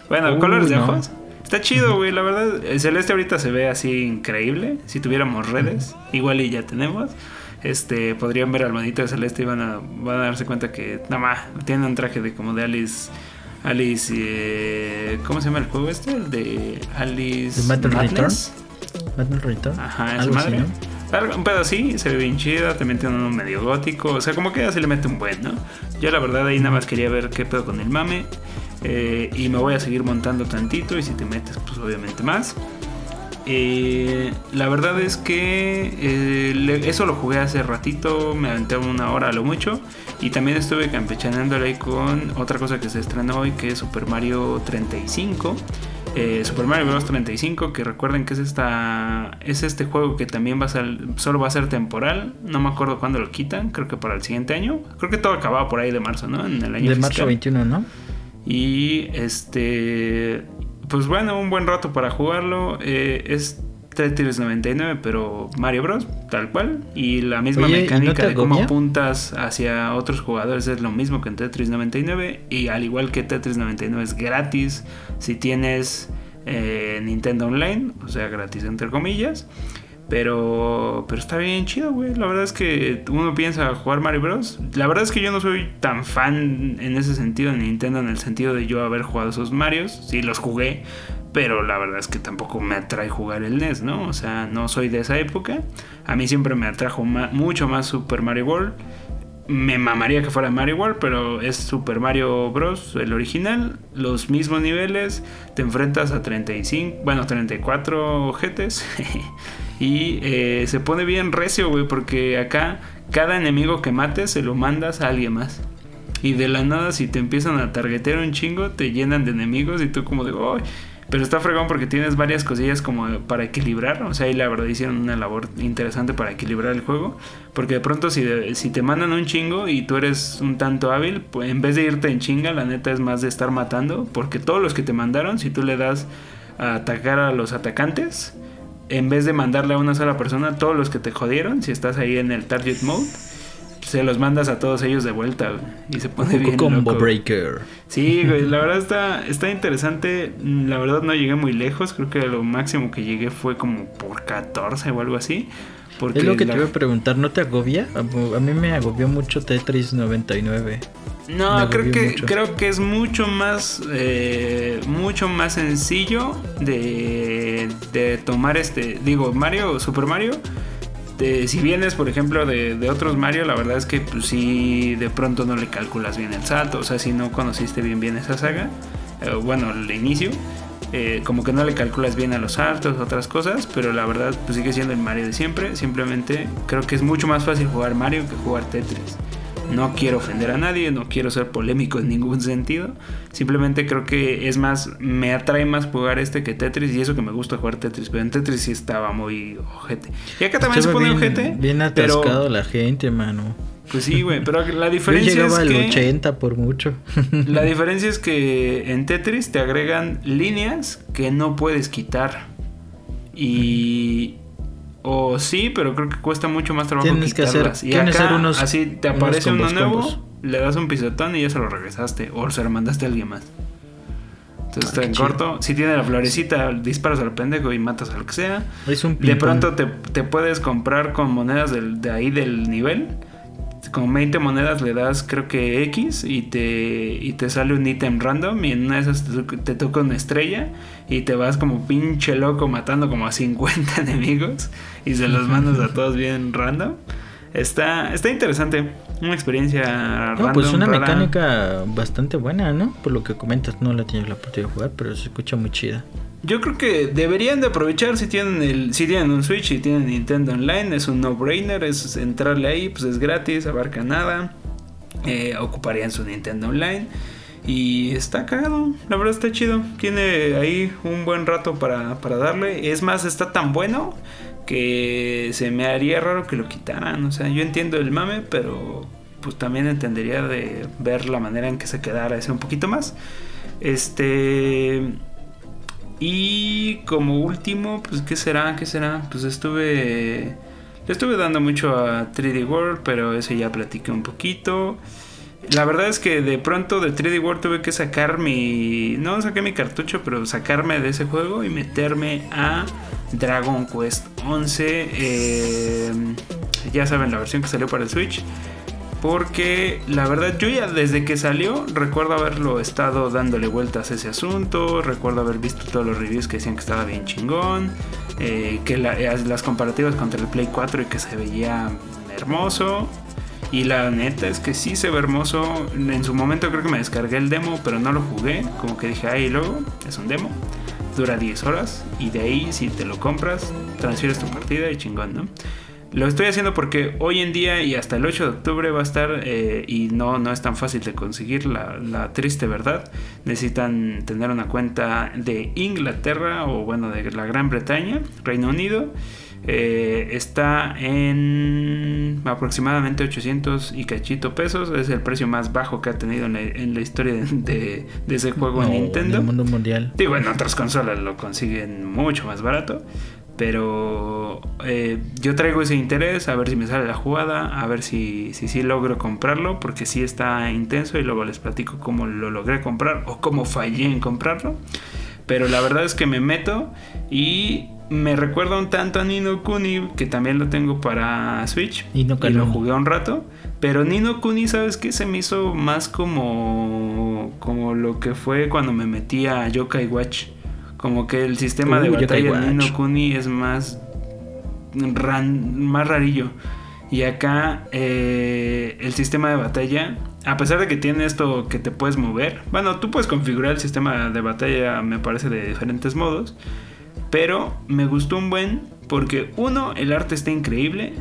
Bueno, Uy, colores de ojos. Está chido, güey, la verdad. El celeste ahorita se ve así increíble. Si tuviéramos redes, igual y ya tenemos. Este, podrían ver al manito de celeste y van a, van a darse cuenta que nada más tiene un traje de como de Alice. Alice, eh, ¿cómo se llama el juego este? El de Alice. ¿The Madden Madness. Batman Return. Ajá, esa algo así, madre. ¿no? Un pedo así, se ve bien chida, también tiene uno medio gótico, o sea, como que ya se le mete un buen, ¿no? Yo la verdad ahí nada más quería ver qué pedo con el mame, eh, y me voy a seguir montando tantito, y si te metes, pues obviamente más. Eh, la verdad es que eh, le- eso lo jugué hace ratito, me aventé una hora a lo mucho, y también estuve campechaneándole ahí con otra cosa que se estrenó hoy, que es Super Mario 35. Eh, Super Mario Bros. 35, que recuerden que es esta es este juego que también va a ser, solo va a ser temporal. No me acuerdo cuándo lo quitan, creo que para el siguiente año. Creo que todo acababa por ahí de marzo, ¿no? En el año De marzo 21, ¿no? Y este, pues bueno, un buen rato para jugarlo. Eh, es Tetris 99, pero Mario Bros, tal cual. Y la misma Oye, ¿y no mecánica de cómo apuntas hacia otros jugadores es lo mismo que en Tetris 99. Y al igual que Tetris 99 es gratis si tienes eh, Nintendo Online, o sea, gratis entre comillas. Pero, pero está bien chido, güey. La verdad es que uno piensa jugar Mario Bros. La verdad es que yo no soy tan fan en ese sentido de Nintendo, en el sentido de yo haber jugado esos Marios. Sí, los jugué. Pero la verdad es que tampoco me atrae jugar el NES, ¿no? O sea, no soy de esa época. A mí siempre me atrajo mucho más Super Mario World. Me mamaría que fuera Mario World, pero es Super Mario Bros. el original. Los mismos niveles. Te enfrentas a 35, bueno, 34 ojetes. y eh, se pone bien recio, güey, porque acá cada enemigo que mates se lo mandas a alguien más. Y de la nada, si te empiezan a targetear un chingo, te llenan de enemigos y tú como de, ¡ay! Pero está fregón porque tienes varias cosillas como para equilibrar. O sea, ahí la verdad hicieron una labor interesante para equilibrar el juego. Porque de pronto si, si te mandan un chingo y tú eres un tanto hábil, pues en vez de irte en chinga, la neta es más de estar matando. Porque todos los que te mandaron, si tú le das a atacar a los atacantes, en vez de mandarle a una sola persona, todos los que te jodieron, si estás ahí en el target mode, se los mandas a todos ellos de vuelta, güey, Y se pone bien Combo loco. Breaker. Sí, güey, la verdad está, está interesante. Mm, La verdad no llegué muy lejos. Creo que lo máximo que llegué fue como por 14 o algo así. Porque Es lo que la- te iba a preguntar, ¿no te agobia? A a mí me agobió mucho Tetris 99. No, creo que, mucho. creo que es mucho más, eh, mucho más sencillo de, de tomar este, digo, Mario, Super Mario. de- si vienes, por ejemplo, de, de otros Mario, la verdad es que pues sí, de pronto no le calculas bien el salto. O sea, si no conociste bien bien esa saga, eh, bueno, el inicio, eh, como que no le calculas bien a los saltos, otras cosas, pero la verdad pues sigue siendo el Mario de siempre. Simplemente creo que es mucho más fácil jugar Mario que jugar Tetris. No quiero ofender a nadie, no quiero ser polémico en ningún sentido. Simplemente creo que es más, me atrae más jugar este que Tetris y eso que me gusta jugar Tetris, pero en Tetris sí estaba muy ojete. Y acá también se pone bien, ojete. Bien pero, atascado la gente, mano. Pues sí, güey, pero la Yo diferencia llegaba es al que 80 por mucho. la diferencia es que en Tetris te agregan líneas que no puedes quitar. Y o sí, pero creo que cuesta mucho más trabajo Tienes que hacer- y acá hacer unos- así te unos aparece uno nuevo, combos. le das un pisotón y ya se lo regresaste o se lo mandaste a alguien más. Entonces Ah, está en corto. Si tiene la florecita, disparas al pendejo y matas al que sea. Es un De pronto te, te puedes comprar con monedas del- de ahí del nivel. Con 20 monedas le das creo que X y te, y te sale un ítem random y en una de esas te, to- te toca una estrella y te vas como pinche loco matando como a 50 enemigos y se los mandas a todos bien random. Está, está interesante. Una experiencia No, random. pues una rara. mecánica bastante buena, ¿no? Por lo que comentas, no la tienes la oportunidad de jugar, pero se escucha muy chida. Yo creo que deberían de aprovechar si tienen el, si tienen un Switch, si tienen Nintendo Online, es un no-brainer, es entrarle ahí, pues es gratis, abarca nada, eh, ocuparían su Nintendo Online y está cagado, la verdad está chido, tiene ahí un buen rato para, para darle, es más, está tan bueno que se me haría raro que lo quitaran, o sea, yo entiendo el mame, pero pues también entendería de ver la manera en que se quedara ese un poquito más. Este... Y como último, pues ¿qué será? ¿Qué será? Pues estuve... Le estuve dando mucho a 3D World, pero eso ya platiqué un poquito. La verdad es que de pronto de 3D World tuve que sacar mi... No saqué mi cartucho, pero sacarme de ese juego y meterme a Dragon Quest 11. eh, ya saben, la versión que salió para el Switch. Porque la verdad yo ya desde que salió recuerdo haberlo estado dándole vueltas a ese asunto, recuerdo haber visto todos los reviews que decían que estaba bien chingón, eh, que la- eh, las comparativas contra el Play 4 y que se veía hermoso. Y la neta es que sí se ve hermoso. En su momento creo que me descargué el demo, pero no lo jugué. Como que dije, ahí luego es un demo. Dura 10 horas y de ahí si te lo compras, transfieres tu partida y chingón, ¿no? Lo estoy haciendo porque hoy en día y hasta el 8 de octubre va a estar eh, y no, no es tan fácil de conseguir la, la, triste verdad. Necesitan tener una cuenta de Inglaterra o bueno de la Gran Bretaña, Reino Unido. Eh, está en aproximadamente 800 y cachito pesos. Es el precio más bajo que ha tenido en la, historia de, de, ese juego en Nintendo. En el mundo mundial. Digo, en otras consolas lo consiguen mucho más barato. Pero eh, yo traigo ese interés a ver si me sale la jugada, a ver si, si, si logro comprarlo, porque sí está intenso y luego les platico cómo lo logré comprar o cómo fallé en comprarlo. Pero la verdad es que me meto y me recuerda un tanto a Nino Kuni, que también lo tengo para Switch. y lo jugué un rato. Pero Nino Kuni, ¿sabes qué? Se me hizo más como, como lo que fue cuando me metí a Yokai Watch. Como que el sistema de batalla de Nino Kuni es más, más rarillo. Y acá eh, el sistema de batalla, a pesar de que tiene esto que te puedes mover, bueno, tú puedes configurar el sistema de batalla, me parece, de diferentes modos. Pero me gustó un buen porque uno, el arte está increíble.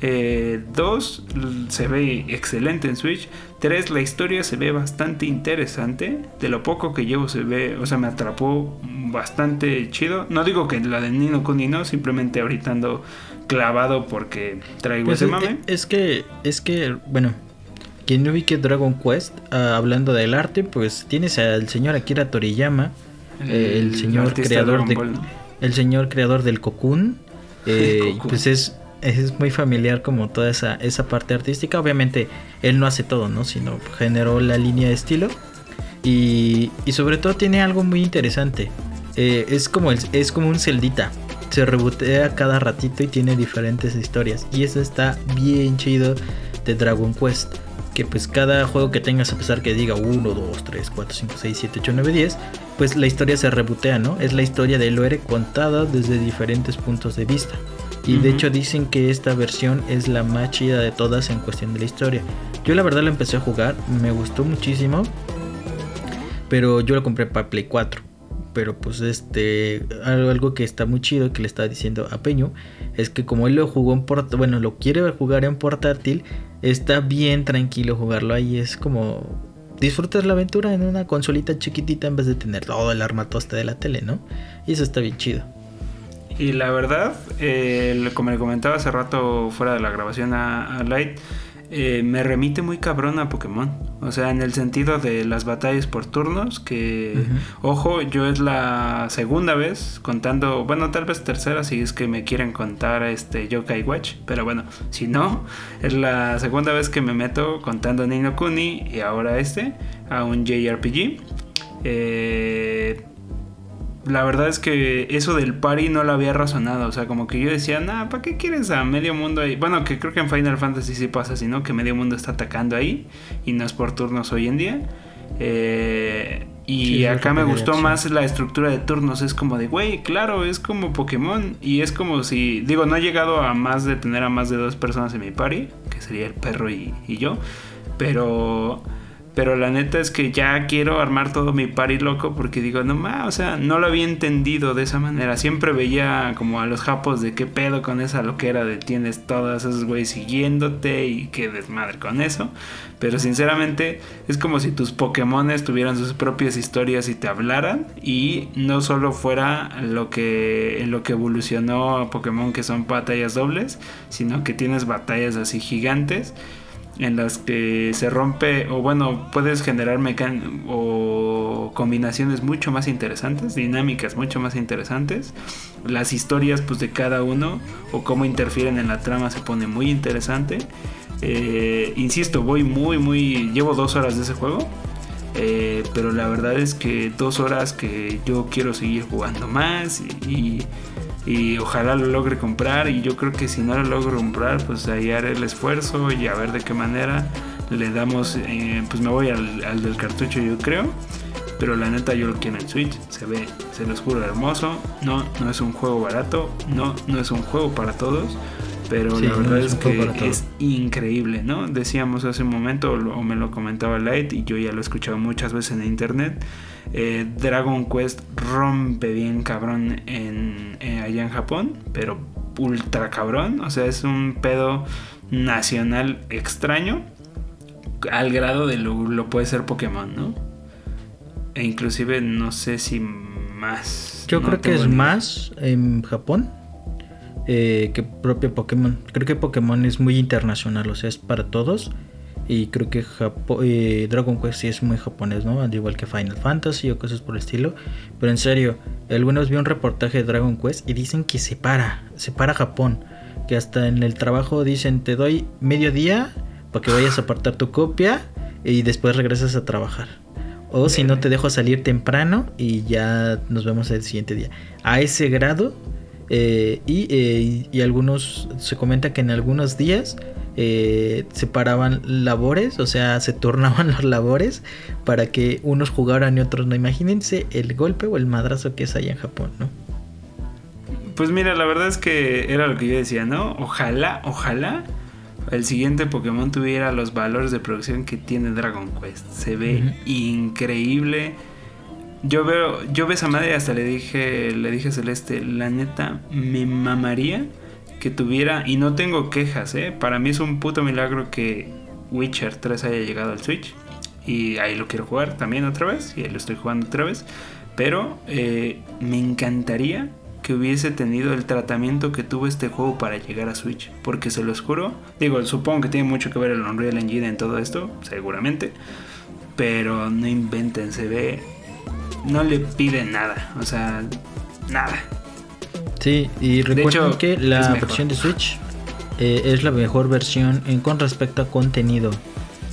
Eh, dos, se ve excelente en Switch. Tres, la historia se ve bastante interesante. De lo poco que llevo se ve, o sea, me atrapó bastante chido. No digo que la de Nino Kuni no, simplemente ahorita ando clavado porque traigo pues ese mame. Es que, es que, bueno, quien no vi que Dragon Quest, ah, hablando del arte, pues tienes al señor Akira Toriyama, el, señor creador de, el señor creador del Cocoon. Eh, pues es es muy familiar como toda esa, esa parte artística. Obviamente él no hace todo, ¿no? Sino generó la línea de estilo. Y, y sobre todo tiene algo muy interesante. Eh, es, como es como un celdita. Se rebotea cada ratito y tiene diferentes historias. Y eso está bien chido de Dragon Quest. Que pues cada juego que tengas, a pesar que diga 1, 2, 3, 4, 5, 6, 7, 8, 9, 10, pues la historia se rebotea, ¿no? Es la historia de Loere contada desde diferentes puntos de vista. Y de hecho dicen que esta versión es la más chida de todas en cuestión de la historia. Yo la verdad la empecé a jugar, me gustó muchísimo. Pero yo lo compré para Play 4. Pero pues este, algo que está muy chido que le estaba diciendo a Peño, es que como él lo jugó en portátil, bueno, lo quiere jugar en portátil, está bien tranquilo jugarlo ahí. Es como disfrutas la aventura en una consolita chiquitita en vez de tener todo el armatoste de la tele, ¿no? Y eso está bien chido. Y la verdad, como le comentaba hace rato fuera de la grabación a, Light, eh, me remite muy cabrón a Pokémon. O sea, en el sentido de las batallas por turnos, que, ojo, yo es la segunda vez contando, bueno, tal vez tercera si es que me quieren contar este Yokai Watch, pero bueno, si no, es la segunda vez que me meto contando Nino Kuni y ahora este a un JRPG. Eh, la verdad es que eso del party no lo había razonado. O sea, como que yo decía, nah, ¿para qué quieres a medio mundo ahí? Bueno, que creo que en Final Fantasy sí pasa así, ¿no? Que medio mundo está atacando ahí y no es por turnos hoy en día. Eh, y acá me gustó más la estructura de turnos. Es como de, güey, claro, es como Pokémon. Y es como si, digo, no he llegado a más de tener a más de dos personas en mi party, que sería el perro y, y yo. Pero pero la neta es que ya quiero armar todo mi party loco porque digo, no más, o sea, no lo había entendido de esa manera. Siempre veía como a los japos de qué pedo con esa loquera de tienes todas esos güeyes siguiéndote y qué desmadre con eso. Pero sinceramente es como si tus Pokémones tuvieran sus propias historias y te hablaran y no solo fuera lo que, lo que evolucionó a Pokémon que son batallas dobles, sino que tienes batallas así gigantes en las que se rompe o bueno puedes generar mecan o combinaciones mucho más interesantes dinámicas mucho más interesantes. Las historias pues de cada uno o cómo interfieren en la trama se pone muy interesante. Eh, insisto voy muy muy llevo dos horas de ese juego eh, pero la verdad es que dos horas que yo quiero seguir jugando más y y ojalá lo logre comprar y yo creo que si no lo logro comprar pues ahí haré el esfuerzo y a ver de qué manera le damos eh, pues me voy al, del cartucho yo creo pero la neta yo lo quiero en Switch se ve se los juro hermoso no no es un juego barato no no es un juego para todos pero la verdad es, que es increíble, ¿no? Decíamos hace un momento, o me lo comentaba Light, y yo ya lo he escuchado muchas veces en internet, eh, Dragon Quest rompe bien cabrón en, allá en Japón, pero ultra cabrón. O sea, es un pedo nacional extraño. Al grado de lo, lo puede ser Pokémon, ¿no? E inclusive no sé si más. Yo no creo que es más en Japón eh, que propio Pokémon. Creo que Pokémon es muy internacional, o sea, es para todos. Y creo que Japo- eh, Dragon Quest sí es muy japonés, ¿no? Al igual que Final Fantasy o cosas por el estilo. Pero en serio, algunos vi un reportaje de Dragon Quest y dicen que se para, se para Japón. Que hasta en el trabajo dicen, te doy medio día para que vayas a apartar tu copia y después regresas a trabajar. O si no, te dejo salir temprano y ya nos vemos el siguiente día. A ese grado. Eh, y, eh, y algunos se comenta que en algunos días eh, separaban labores, o sea, se turnaban las labores para que unos jugaran y otros no. Imagínense el golpe o el madrazo que es allá en Japón, ¿no? Pues mira, la verdad es que era lo que yo decía, ¿no? Ojalá, ojalá el siguiente Pokémon tuviera los valores de producción que tiene Dragon Quest. Se ve increíble. Yo veo, yo veo esa madre hasta le dije, le dije a Celeste, la neta, me mamaría que tuviera, y no tengo quejas, ¿eh? Para mí es un puto milagro que Witcher 3 haya llegado al Switch. Y ahí lo quiero jugar también otra vez, y ahí lo estoy jugando otra vez. Pero eh, me encantaría que hubiese tenido el tratamiento que tuvo este juego para llegar a Switch. Porque se los juro, digo, supongo que tiene mucho que ver el Unreal Engine en todo esto, seguramente. Pero no inventen, se ve. No le pide nada, o sea, nada. Sí, y recuerden hecho, que la versión de Switch eh, es la mejor versión en, con respecto a contenido.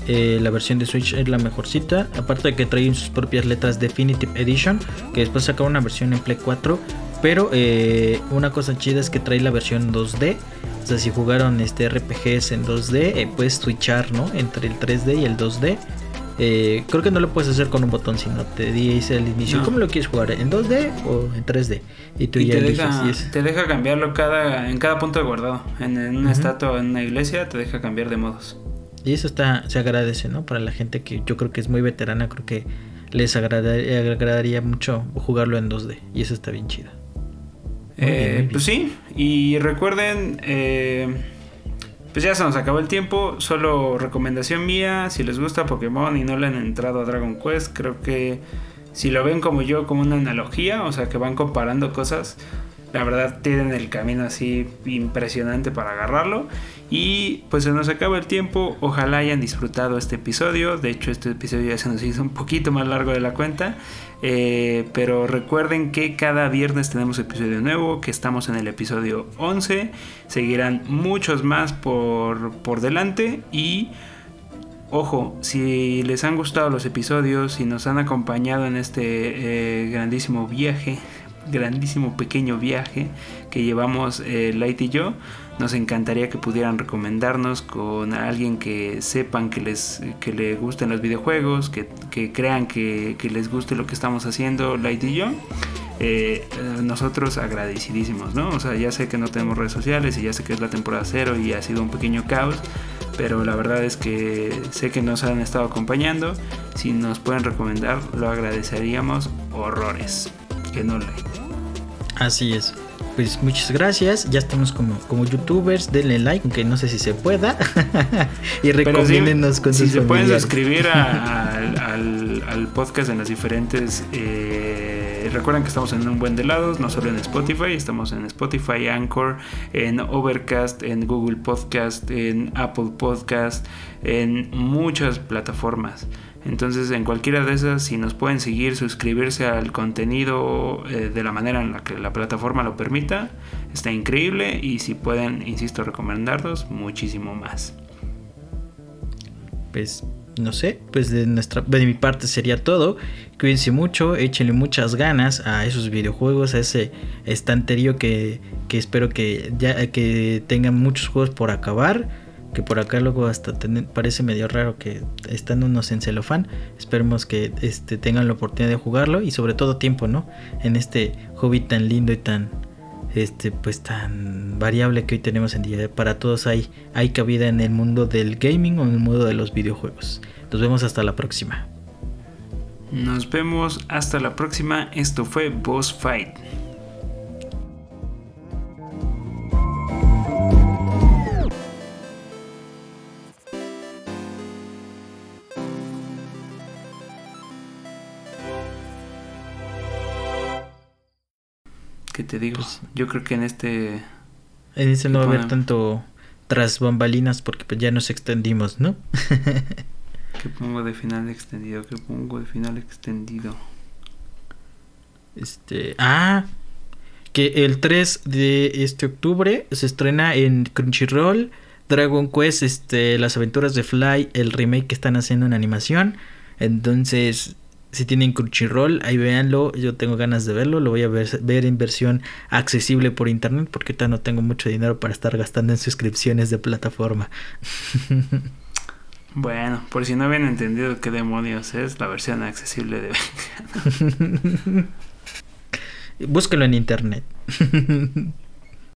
Eh, la versión de Switch es la mejorcita. Aparte de que trae sus propias letras Definitive Edition. Que después sacaron una versión en Play 4. Pero eh, una cosa chida es que trae la versión 2D. O sea, si jugaron este RPGs en 2D, eh, puedes switchar, ¿no? Entre el 3D y el 2D. Eh, creo que no lo puedes hacer con un botón, sino te dice al inicio, No. ¿cómo lo quieres jugar? ¿En 2D o en 3D? Y tú Y ya te deja, y es- te deja cambiarlo cada, en cada punto de guardado. En, en una Ujú. estatua o en una iglesia te deja cambiar de modos. Y eso está, se agradece, ¿no? Para la gente que yo creo que es muy veterana, creo que les agradaría, agradaría mucho jugarlo en 2D. Y eso está bien chido. Bien, Eh, bien. pues sí, y recuerden, eh, pues ya se nos acabó el tiempo. Solo recomendación mía, si les gusta Pokémon y no le han entrado a Dragon Quest, creo que si lo ven como yo, como una analogía, o sea que van comparando cosas, la verdad tienen el camino así impresionante para agarrarlo. Y pues se nos acaba el tiempo, ojalá hayan disfrutado este episodio. De hecho, este episodio ya se nos hizo un poquito más largo de la cuenta. Eh, pero recuerden que cada viernes tenemos episodio nuevo, que estamos en el episodio 11. Seguirán muchos más por, por delante y... Ojo, si les han gustado los episodios, si nos han acompañado en este eh, grandísimo viaje, grandísimo pequeño viaje que llevamos eh, Light y yo, nos encantaría que pudieran recomendarnos con alguien que sepan que les que le gusten los videojuegos, que, que crean que, que les guste lo que estamos haciendo Light y yo. Eh, nosotros agradecidísimos, ¿no? O sea, ya sé que no tenemos redes sociales y ya sé que es la temporada cero y ha sido un pequeño caos, pero la verdad es que sé que nos han estado acompañando. Si nos pueden recomendar, lo agradeceríamos horrores. Que no like. Así es. Pues muchas gracias. Ya estamos como, como youtubers. Denle like, aunque no sé si se pueda. y Pero sí, recomiéndenos con si sus se pueden suscribir a- al, al- al podcast en las diferentes eh, recuerden que estamos en un buen de lados no solo en Spotify estamos en Spotify Anchor en Overcast en Google Podcast en Apple Podcast en muchas plataformas entonces en cualquiera de esas si nos pueden seguir suscribirse al contenido eh, de la manera en la que la plataforma lo permita está increíble y si pueden insisto recomendarlos muchísimo más pues no sé, pues de nuestra de mi parte sería todo. Cuídense mucho, échenle muchas ganas a esos videojuegos, a ese estanterío que, que espero que ya que tengan muchos juegos por acabar. Que por acá luego hasta tener- parece medio raro que están unos en celofán. Esperemos que este, tengan la oportunidad de jugarlo y sobre todo tiempo, ¿no? En este hobby tan lindo y tan este pues tan variable que hoy tenemos en día. Para todos hay, hay cabida en el mundo del gaming o en el mundo de los videojuegos. Nos vemos hasta la próxima. Nos vemos hasta la próxima. Esto fue Boss Fight. ¿Qué te digo? Yo creo que en este... En este no va a haber tanto tras bambalinas porque pues ya nos extendimos, ¿no? ¿Qué pongo de final extendido? ¿Qué pongo de final extendido? Este, ah, que el 3 de este octubre se estrena en Crunchyroll Dragon Quest, este, las aventuras de Fly, el remake que están haciendo en animación. Entonces, si tienen Crunchyroll, ahí véanlo. Yo tengo ganas de verlo. Lo voy a ver, ver en versión accesible por internet porque ahorita no tengo mucho dinero para estar gastando en suscripciones de plataforma. Bueno, por si no habían entendido qué demonios es la versión accesible de Búsquelo en internet.